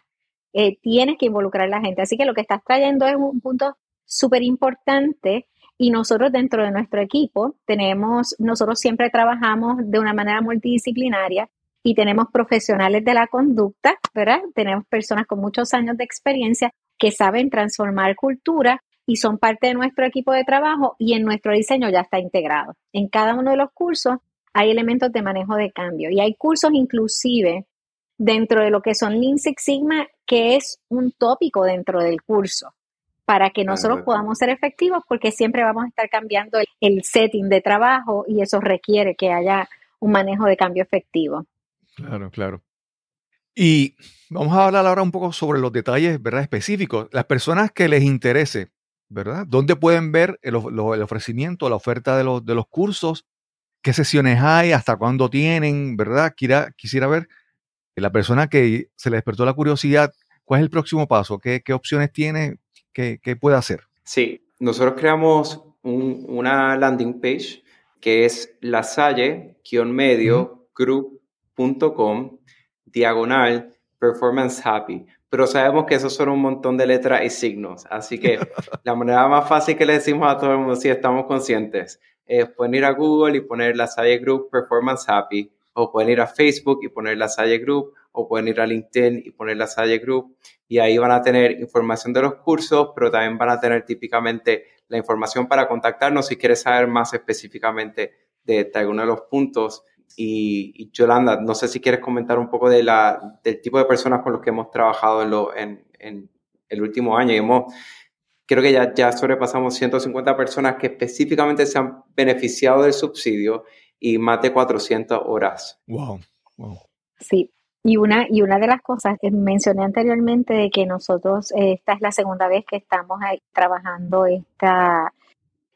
Eh, tienes que involucrar a la gente. Así que lo que estás trayendo es un punto súper importante y nosotros dentro de nuestro equipo tenemos, nosotros siempre trabajamos de una manera multidisciplinaria y tenemos profesionales de la conducta, ¿verdad? Tenemos personas con muchos años de experiencia que saben transformar cultura y son parte de nuestro equipo de trabajo y en nuestro diseño ya está integrado. En cada uno de los cursos hay elementos de manejo de cambio y hay cursos inclusive dentro de lo que son Lean Six Sigma que es un tópico dentro del curso para que nosotros podamos ser efectivos porque siempre vamos a estar cambiando el setting de trabajo y eso requiere que haya un manejo de cambio efectivo. Claro, claro. Y vamos a hablar ahora un poco sobre los detalles, ¿verdad? Específicos. Las personas que les interese, ¿verdad? ¿Dónde pueden ver el, ofrecimiento, la oferta de los, de los cursos? ¿Qué sesiones hay? ¿Hasta cuándo tienen? ¿Verdad? Quisiera, quisiera ver la persona que se le despertó la curiosidad, ¿cuál es el próximo paso? ¿Qué, opciones tiene? ¿Qué, puede hacer? Sí, nosotros creamos una landing page que es la medio group com diagonal performance happy. Pero sabemos que esos son un montón de letras y signos. Así que la manera más fácil que le decimos a todo el mundo, si estamos conscientes, es pueden ir a Google y poner la Salle Group Performance Happy, o pueden ir a Facebook y poner la Salle Group, o pueden ir a LinkedIn y poner la Salle Group, y ahí van a tener información de los cursos, pero también van a tener típicamente la información para contactarnos si quieres saber más específicamente de, de alguno de los puntos y, Yolanda, no sé si quieres comentar un poco de la, del tipo de personas con los que hemos trabajado en, lo, en, en el último año. Y hemos, creo que ya, ya sobrepasamos 150 personas que específicamente se han beneficiado del subsidio y más de 400 horas. Wow, wow. Sí, y una, y una de las cosas que mencioné anteriormente de que nosotros, eh, esta es la segunda vez que estamos ahí trabajando esta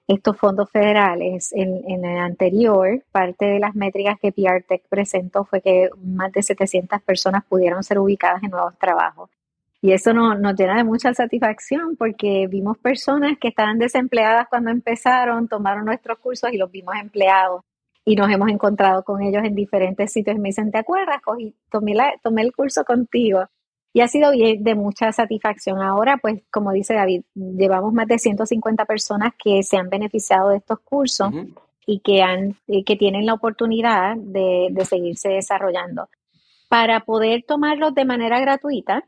estos fondos federales. En, el anterior, parte de las métricas que PRTech presentó fue que más de 700 personas pudieron ser ubicadas en nuevos trabajos. Y eso nos llena de mucha satisfacción porque vimos personas que estaban desempleadas cuando empezaron, tomaron nuestros cursos y los vimos empleados. Y nos hemos encontrado con ellos en diferentes sitios. Y me dicen, ¿te acuerdas? Cogí, tomé, la, tomé el curso contigo y ha sido de mucha satisfacción. Ahora, pues, como dice David, llevamos más de 150 personas que se han beneficiado de estos cursos y que, han, que tienen la oportunidad de, seguirse desarrollando. Para poder tomarlos de manera gratuita,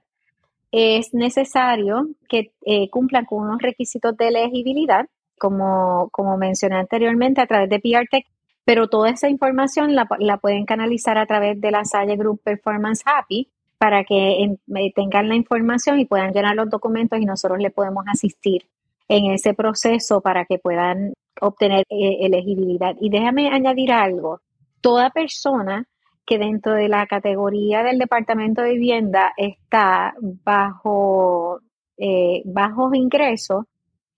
es necesario que eh, cumplan con unos requisitos de elegibilidad, como, como mencioné anteriormente, a través de PRTech, pero toda esa información la, la pueden canalizar a través de la Salle Group Performance Happy, para que tengan la información y puedan llenar los documentos y nosotros le podemos asistir en ese proceso para que puedan obtener eh, elegibilidad. Y déjame añadir algo, toda persona que dentro de la categoría del Departamento de Vivienda está bajo eh, bajos ingresos,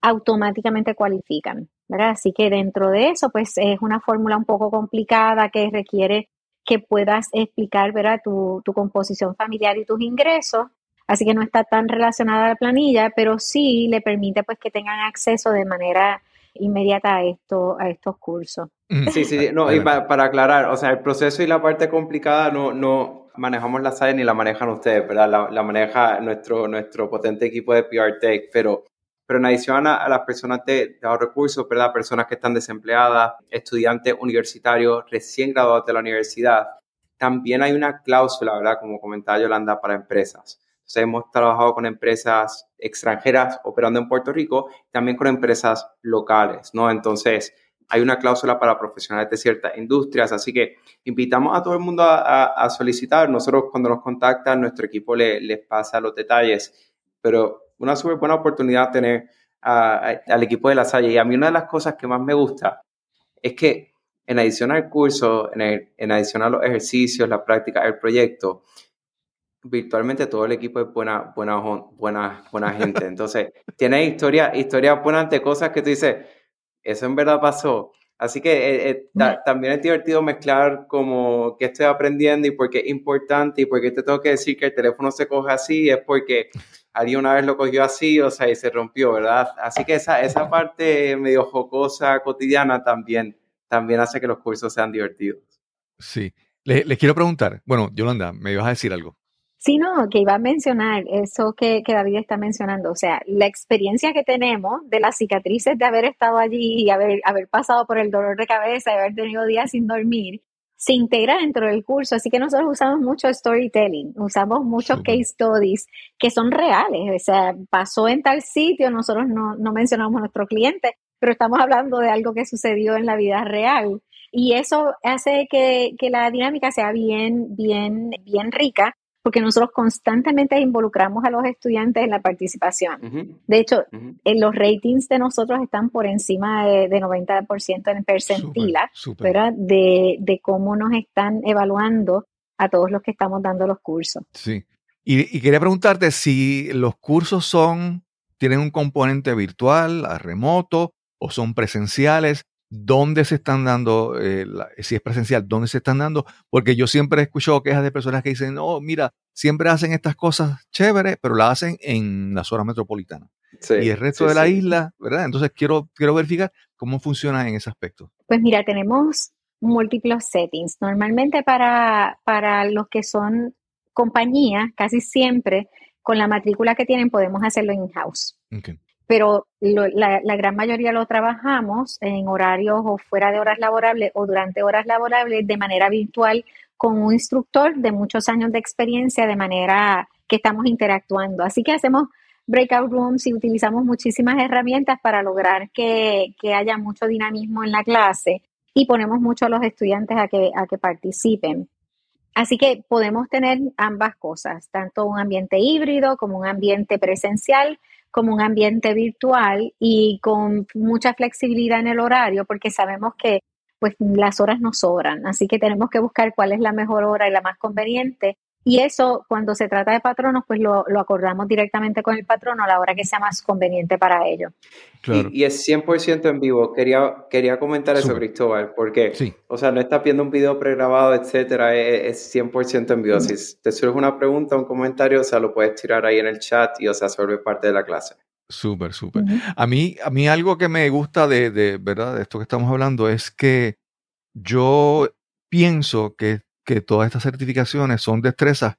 automáticamente cualifican, ¿verdad? Así que dentro de eso, pues es una fórmula un poco complicada que requiere que puedas explicar, ¿verdad? Tu, tu composición familiar y tus ingresos. Así que no está tan relacionada a la planilla, pero sí le permite pues que tengan acceso de manera inmediata a, esto, a estos cursos. Mm. Sí, sí, no, y para, aclarar, o sea, el proceso y la parte complicada no, no manejamos la SAE ni la manejan ustedes, ¿verdad? La, maneja nuestro, nuestro potente equipo de PR Tech, pero, pero en adición a, las personas de, de recursos, ¿verdad? Personas que están desempleadas, estudiantes universitarios recién graduados de la universidad, también hay una cláusula, ¿verdad? Como comentaba Yolanda, para empresas hemos trabajado con empresas extranjeras operando en Puerto Rico, también con empresas locales, ¿no? Entonces, hay una cláusula para profesionales de ciertas industrias, así que invitamos a todo el mundo a, solicitar. Nosotros cuando nos contactan, nuestro equipo les pasa los detalles, pero una súper buena oportunidad tener al equipo de la Salle. Y a mí una de las cosas que más me gusta es que en adición al curso, en, en adición a los ejercicios, la práctica, el proyecto, virtualmente todo el equipo es buena, buena, buena, buena gente. Entonces, tiene historia, historia buenas de cosas que tú dices, eso en verdad pasó. Así que eh, eh, también es divertido mezclar como qué estoy aprendiendo y por qué es importante y por qué te tengo que decir que el teléfono se coge así, es porque alguien una vez lo cogió así, o sea, y se rompió, ¿verdad? Así que esa, esa parte medio jocosa, cotidiana también, también hace que los cursos sean divertidos. Sí. Les, les quiero preguntar, bueno, Yolanda, me ibas a decir algo. Sí, no, que iba a mencionar eso que, David está mencionando, o sea, la experiencia que tenemos de las cicatrices de haber estado allí y haber, haber pasado por el dolor de cabeza y haber tenido días sin dormir, se integra dentro del curso. Así que nosotros usamos mucho storytelling, usamos muchos case studies que son reales, o sea, pasó en tal sitio, nosotros no, no mencionamos a nuestro cliente, pero estamos hablando de algo que sucedió en la vida real. Y eso hace que, que la dinámica sea bien, bien, bien rica porque nosotros constantemente involucramos a los estudiantes en la participación. De hecho, en los ratings de nosotros están por encima de, 90% en percentila, De, de, cómo nos están evaluando a todos los que estamos dando los cursos. Sí. Y, y quería preguntarte si los cursos son, tienen un componente virtual, a remoto, o son presenciales dónde se están dando, eh, si es presencial, dónde se están dando, porque yo siempre he escuchado quejas de personas que dicen, no, mira, siempre hacen estas cosas chéveres, pero las hacen en la zona metropolitana. y el resto de la isla, ¿verdad? Entonces quiero, quiero verificar cómo funciona en ese aspecto. Pues mira, tenemos múltiples settings. Normalmente para, para los que son compañías, casi siempre con la matrícula que tienen podemos hacerlo in-house pero la, gran mayoría lo trabajamos en horarios o fuera de horas laborables o durante horas laborables de manera virtual con un instructor de muchos años de experiencia de manera que estamos interactuando. Así que hacemos breakout rooms y utilizamos muchísimas herramientas para lograr que, que haya mucho dinamismo en la clase y ponemos mucho a los estudiantes a que, a que participen. Así que podemos tener ambas cosas, tanto un ambiente híbrido como un ambiente presencial, como un ambiente virtual y con mucha flexibilidad en el horario, porque sabemos que pues las horas nos sobran, así que tenemos que buscar cuál es la mejor hora y la más conveniente y eso, cuando se trata de patronos, pues lo, acordamos directamente con el patrono a la hora que sea más conveniente para ellos. Y, es 100% en vivo. Quería, quería comentar eso, Cristóbal, porque, o sea, no estás viendo un video pregrabado, etcétera, es, 100% en vivo. Si te surge una pregunta, un comentario, o sea, lo puedes tirar ahí en el chat y, o sea, se vuelve parte de la clase. Súper, súper. A mí, a mí algo que me gusta de, de, ¿verdad? de esto que estamos hablando es que yo pienso que que todas estas certificaciones son destrezas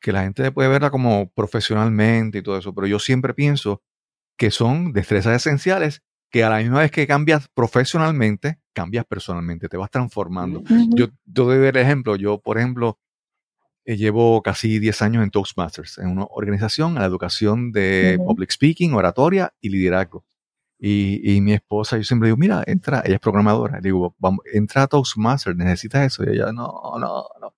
que la gente puede verla como profesionalmente y todo eso, pero yo siempre pienso que son destrezas esenciales que a la misma vez que cambias profesionalmente, cambias personalmente, te vas transformando. Yo, yo doy el ejemplo, yo por ejemplo eh, llevo casi 10 años en Toastmasters, en una organización a la educación de public speaking, oratoria y liderazgo. Y, mi esposa, yo siempre digo, mira, entra, ella es programadora, digo, vamos, entra a Toastmasters, necesitas eso. Y ella, no, no, no.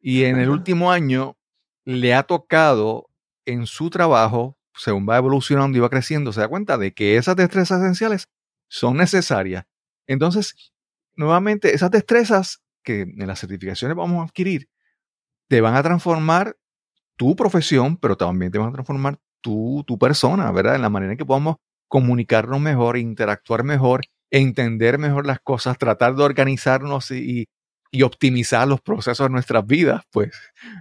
Y en el último año le ha tocado en su trabajo, según va evolucionando y va creciendo, se da cuenta de que esas destrezas esenciales son necesarias. Entonces, nuevamente, esas destrezas que en las certificaciones vamos a adquirir, te van a transformar tu profesión, pero también te van a transformar tu, tu persona, ¿verdad? En la manera en que podamos comunicarnos mejor, interactuar mejor, entender mejor las cosas, tratar de organizarnos y, y optimizar los procesos de nuestras vidas, pues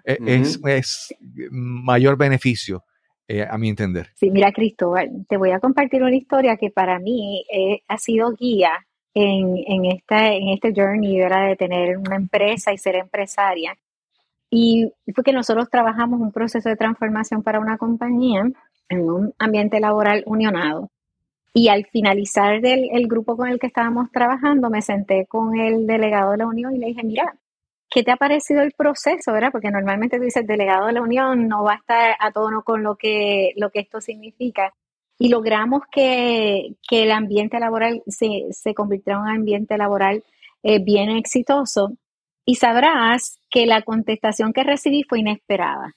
e, es, es, mayor beneficio, eh, a mi entender. Sí, mira, Cristóbal, te voy a compartir una historia que para mí eh, ha sido guía en, en, esta, en este journey ¿verdad? de tener una empresa y ser empresaria. Y fue que nosotros trabajamos un proceso de transformación para una compañía en un ambiente laboral unionado. Y al finalizar del el grupo con el que estábamos trabajando, me senté con el delegado de la Unión y le dije, mira, ¿qué te ha parecido el proceso? ¿verdad? Porque normalmente tú dices, delegado de la Unión no va a estar a tono con lo que, lo que esto significa. Y logramos que, que el ambiente laboral se, se convirtiera en un ambiente laboral eh, bien exitoso. Y sabrás que la contestación que recibí fue inesperada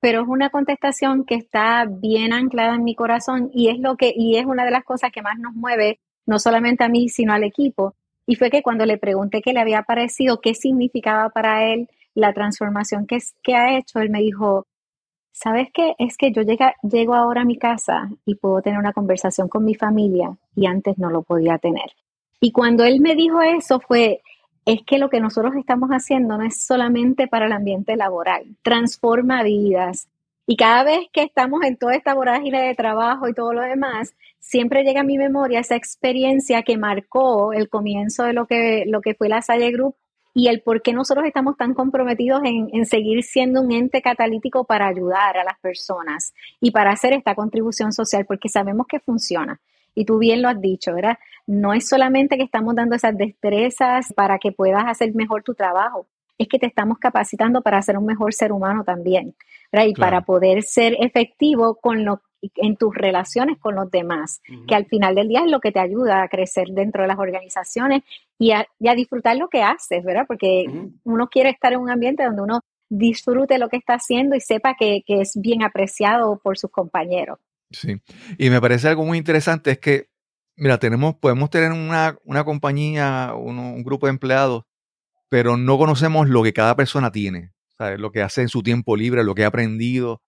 pero es una contestación que está bien anclada en mi corazón y es lo que y es una de las cosas que más nos mueve no solamente a mí sino al equipo. Y fue que cuando le pregunté qué le había parecido qué significaba para él la transformación que, que ha hecho él me dijo sabes qué es que yo llega, llego ahora a mi casa y puedo tener una conversación con mi familia y antes no lo podía tener y cuando él me dijo eso fue es que lo que nosotros estamos haciendo no es solamente para el ambiente laboral, transforma vidas. Y cada vez que estamos en toda esta vorágine de trabajo y todo lo demás, siempre llega a mi memoria esa experiencia que marcó el comienzo de lo que, lo que fue la Salle Group y el por qué nosotros estamos tan comprometidos en, en, seguir siendo un ente catalítico para ayudar a las personas y para hacer esta contribución social, porque sabemos que funciona. Y tú bien lo has dicho, ¿verdad? No es solamente que estamos dando esas destrezas para que puedas hacer mejor tu trabajo, es que te estamos capacitando para ser un mejor ser humano también, ¿verdad? Y para poder ser efectivo con lo, en tus relaciones con los demás, que al final del día es lo que te ayuda a crecer dentro de las organizaciones y a, disfrutar lo que haces, ¿verdad? Porque uno quiere estar en un ambiente donde uno disfrute lo que está haciendo y sepa que, que es bien apreciado por sus compañeros. Sí, y me parece algo muy interesante es que, mira, tenemos, podemos tener una, una compañía, un grupo de empleados, pero no conocemos lo que cada persona tiene, ¿sabes? lo que hace en su tiempo libre, lo que ha aprendido.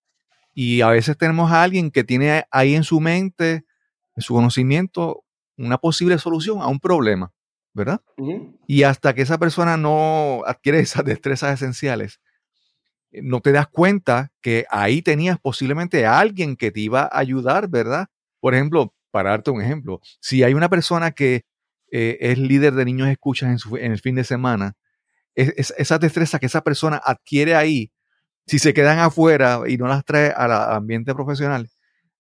Y a veces tenemos a alguien que tiene ahí en su mente, en su conocimiento, una posible solución a un problema, ¿verdad? Y hasta que esa persona no adquiere esas destrezas esenciales, no te das cuenta que ahí tenías posiblemente a alguien que te iba a ayudar, ¿verdad? Por ejemplo, para darte un ejemplo, si hay una persona que eh, es líder de niños escuchas en, el fin de semana, es, esa destreza que esa persona adquiere ahí, si se quedan afuera y no las trae al ambiente profesional,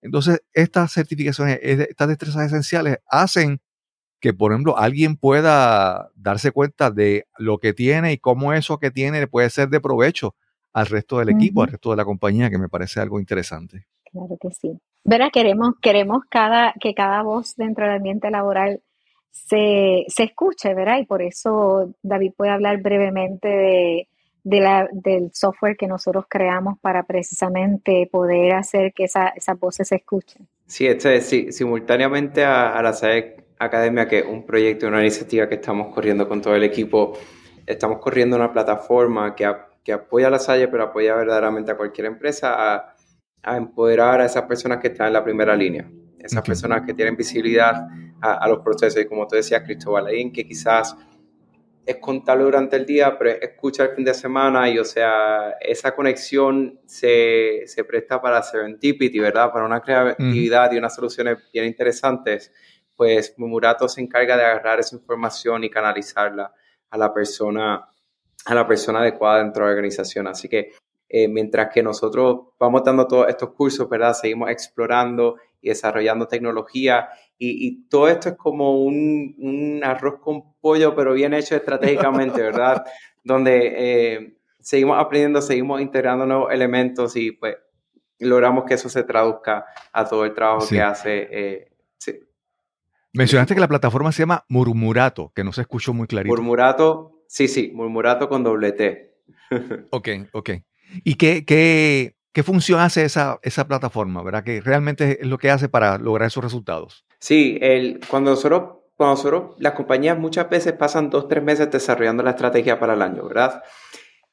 entonces estas certificaciones, estas destrezas esenciales hacen que, por ejemplo, alguien pueda darse cuenta de lo que tiene y cómo eso que tiene puede ser de provecho al resto del equipo, al resto de la compañía, que me parece algo interesante. Claro que sí. Verá, queremos, queremos cada, que cada voz dentro del ambiente laboral se, se escuche, ¿verdad? Y por eso David puede hablar brevemente de, de la, del software que nosotros creamos para precisamente poder hacer que esa, esas voces se escuchen. Sí, este, sí simultáneamente a, a la SAEC Academia, que es un proyecto, una iniciativa que estamos corriendo con todo el equipo, estamos corriendo una plataforma que ha que apoya a la Salle, pero apoya verdaderamente a cualquier empresa a, a, empoderar a esas personas que están en la primera línea, esas personas que tienen visibilidad a, los procesos. Y como tú decías, Cristóbal, en que quizás es contarlo durante el día, pero escucha el fin de semana y, o sea, esa conexión se, se presta para serendipity, ¿verdad? Para una creatividad y unas soluciones bien interesantes. Pues Murato se encarga de agarrar esa información y canalizarla a la persona a la persona adecuada dentro de la organización. Así que eh, mientras que nosotros vamos dando todos estos cursos, ¿verdad? Seguimos explorando y desarrollando tecnología y, todo esto es como un, arroz con pollo, pero bien hecho estratégicamente, ¿verdad? Donde eh, seguimos aprendiendo, seguimos integrando nuevos elementos y pues logramos que eso se traduzca a todo el trabajo que hace. Eh, sí. Mencionaste que la plataforma se llama Murmurato, que no se escuchó muy clarito. Murmurato Sí, sí, Murmurato con doble T. ok, ok. ¿Y qué, qué, qué función hace esa, esa plataforma, verdad? Que realmente es lo que hace para lograr esos resultados. Sí, el, cuando nosotros cuando nosotros, las compañías muchas veces pasan dos, tres meses desarrollando la estrategia para el año, ¿verdad?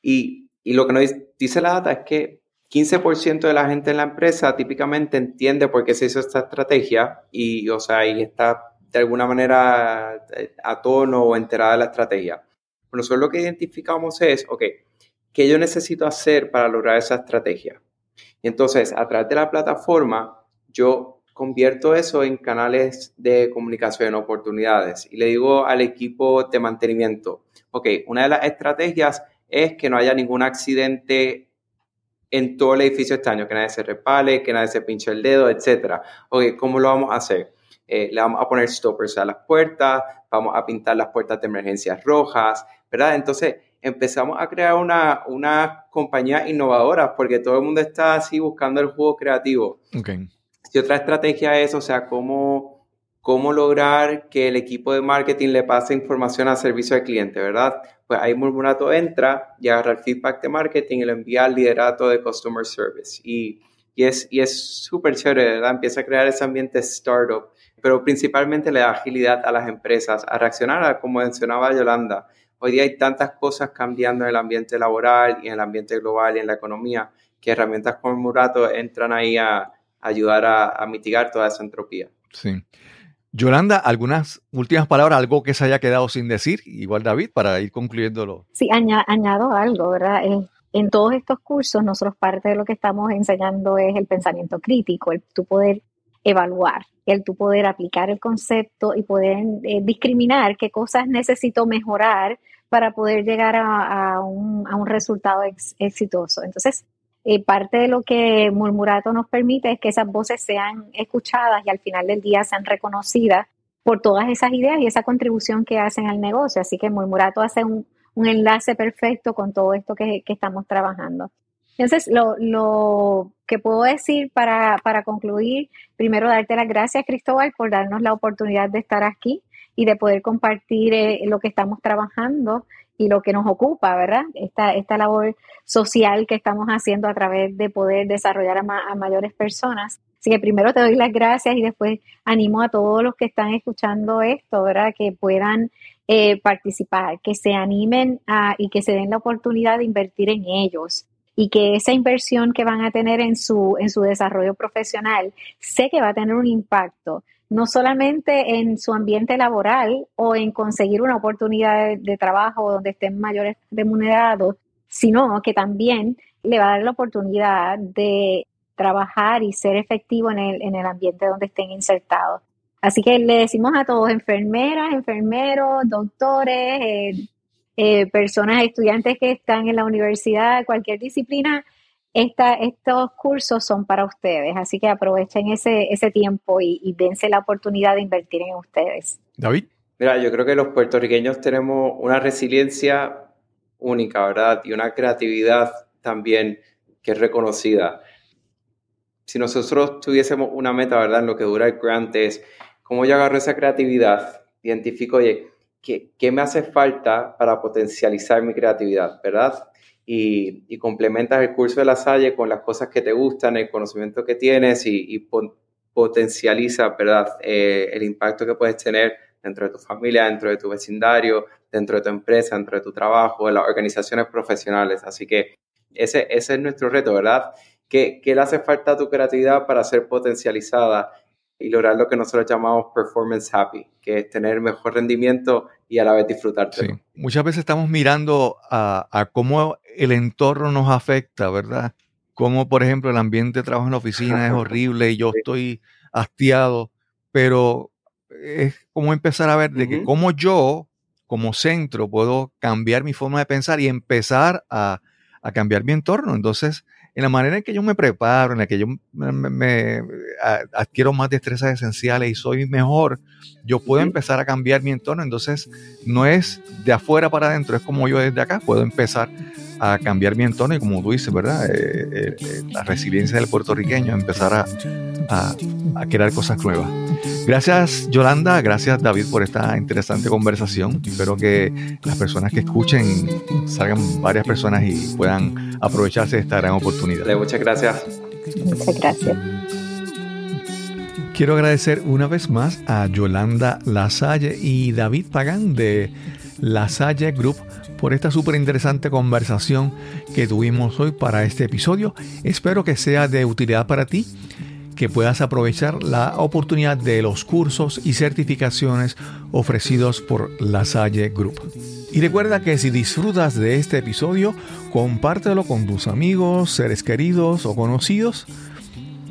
Y, y lo que nos dice la data es que 15% de la gente en la empresa típicamente entiende por qué se hizo esta estrategia y, o sea, y está de alguna manera eh, a tono o enterada de la estrategia. Nosotros lo que identificamos es, ok, ¿qué yo necesito hacer para lograr esa estrategia? Y entonces, a través de la plataforma, yo convierto eso en canales de comunicación, oportunidades. Y le digo al equipo de mantenimiento, ok, una de las estrategias es que no haya ningún accidente en todo el edificio este que nadie se repale, que nadie se pinche el dedo, etc. Ok, ¿cómo lo vamos a hacer? Eh, le vamos a poner stoppers a las puertas, vamos a pintar las puertas de emergencias rojas, ¿verdad? Entonces empezamos a crear una, una compañía innovadora porque todo el mundo está así buscando el juego creativo. Okay. Si otra estrategia es, o sea, cómo, cómo lograr que el equipo de marketing le pase información al servicio al cliente, ¿verdad? Pues ahí Murmurato entra y agarra el feedback de marketing y lo envía al liderato de Customer Service. Y, y es y súper chévere, ¿verdad? Empieza a crear ese ambiente startup pero principalmente le da agilidad a las empresas a reaccionar, como mencionaba Yolanda. Hoy día hay tantas cosas cambiando en el ambiente laboral y en el ambiente global y en la economía que herramientas como Murato entran ahí a, ayudar a, mitigar toda esa entropía. Sí. Yolanda, algunas últimas palabras, algo que se haya quedado sin decir, igual David, para ir concluyéndolo. Sí, añado algo, ¿verdad? Eh, en todos estos cursos, nosotros parte de lo que estamos enseñando es el pensamiento crítico, el tu poder evaluar, el tu poder aplicar el concepto y poder eh, discriminar qué cosas necesito mejorar para poder llegar a, un, resultado exitoso. Entonces, eh, parte de lo que Murmurato nos permite es que esas voces sean escuchadas y al final del día sean reconocidas por todas esas ideas y esa contribución que hacen al negocio. Así que Murmurato hace un, enlace perfecto con todo esto que estamos trabajando. Entonces, lo, lo que puedo decir para, para, concluir, primero darte las gracias, Cristóbal, por darnos la oportunidad de estar aquí y de poder compartir eh, lo que estamos trabajando y lo que nos ocupa, ¿verdad? Esta, esta labor social que estamos haciendo a través de poder desarrollar a, mayores personas. Así que primero te doy las gracias y después animo a todos los que están escuchando esto, ¿verdad? Que puedan eh, participar, que se animen a, y que se den la oportunidad de invertir en ellos y que esa inversión que van a tener en su, en su desarrollo profesional, sé que va a tener un impacto, no solamente en su ambiente laboral o en conseguir una oportunidad de, trabajo donde estén mayores remunerados, sino que también le va a dar la oportunidad de trabajar y ser efectivo en el, en el ambiente donde estén insertados. Así que le decimos a todos, enfermeras, enfermeros, doctores, eh, eh, personas, estudiantes que están en la universidad, cualquier disciplina, esta, estos cursos son para ustedes. Así que aprovechen ese, ese tiempo y, y dense la oportunidad de invertir en ustedes. David. Mira, yo creo que los puertorriqueños tenemos una resiliencia única, ¿verdad? Y una creatividad también que es reconocida. Si nosotros tuviésemos una meta, ¿verdad? En lo que dura el grant es cómo yo agarro esa creatividad, identifico, oye, qué, me hace falta para potencializar mi creatividad, ¿verdad? Y, y, complementas el curso de la Salle con las cosas que te gustan, el conocimiento que tienes y, potencializa, ¿verdad? Eh, el impacto que puedes tener dentro de tu familia, dentro de tu vecindario, dentro de tu empresa, dentro de tu trabajo, en las organizaciones profesionales. Así que ese, ese es nuestro reto, ¿verdad? ¿Qué, ¿Qué le hace falta a tu creatividad para ser potencializada y lograr lo que nosotros llamamos performance happy, que es tener mejor rendimiento y a la vez disfrutar. Sí. Muchas veces estamos mirando a, cómo el entorno nos afecta, ¿verdad? Como, por ejemplo, el ambiente de trabajo en la oficina es horrible y yo estoy hastiado, pero es como empezar a ver de que cómo yo, como centro, puedo cambiar mi forma de pensar y empezar a, a cambiar mi entorno. Entonces, en la manera en que yo me preparo, en la que yo me, adquiero más destrezas esenciales y soy mejor, yo puedo empezar a cambiar mi entorno. Entonces, no es de afuera para adentro, es como yo desde acá puedo empezar a cambiar mi entorno y como tú dices, ¿verdad? Eh, eh, eh, la resiliencia del puertorriqueño, empezar a, a, crear cosas nuevas. Gracias Yolanda, gracias David por esta interesante conversación. Espero que las personas que escuchen salgan varias personas y puedan aprovecharse de esta gran oportunidad. Muchas gracias. Muchas gracias. Quiero agradecer una vez más a Yolanda Lasalle y David Pagán de Lasalle Group por esta súper interesante conversación que tuvimos hoy para este episodio. Espero que sea de utilidad para ti, que puedas aprovechar la oportunidad de los cursos y certificaciones ofrecidos por Lasalle Group. Y recuerda que si disfrutas de este episodio, compártelo con tus amigos, seres queridos o conocidos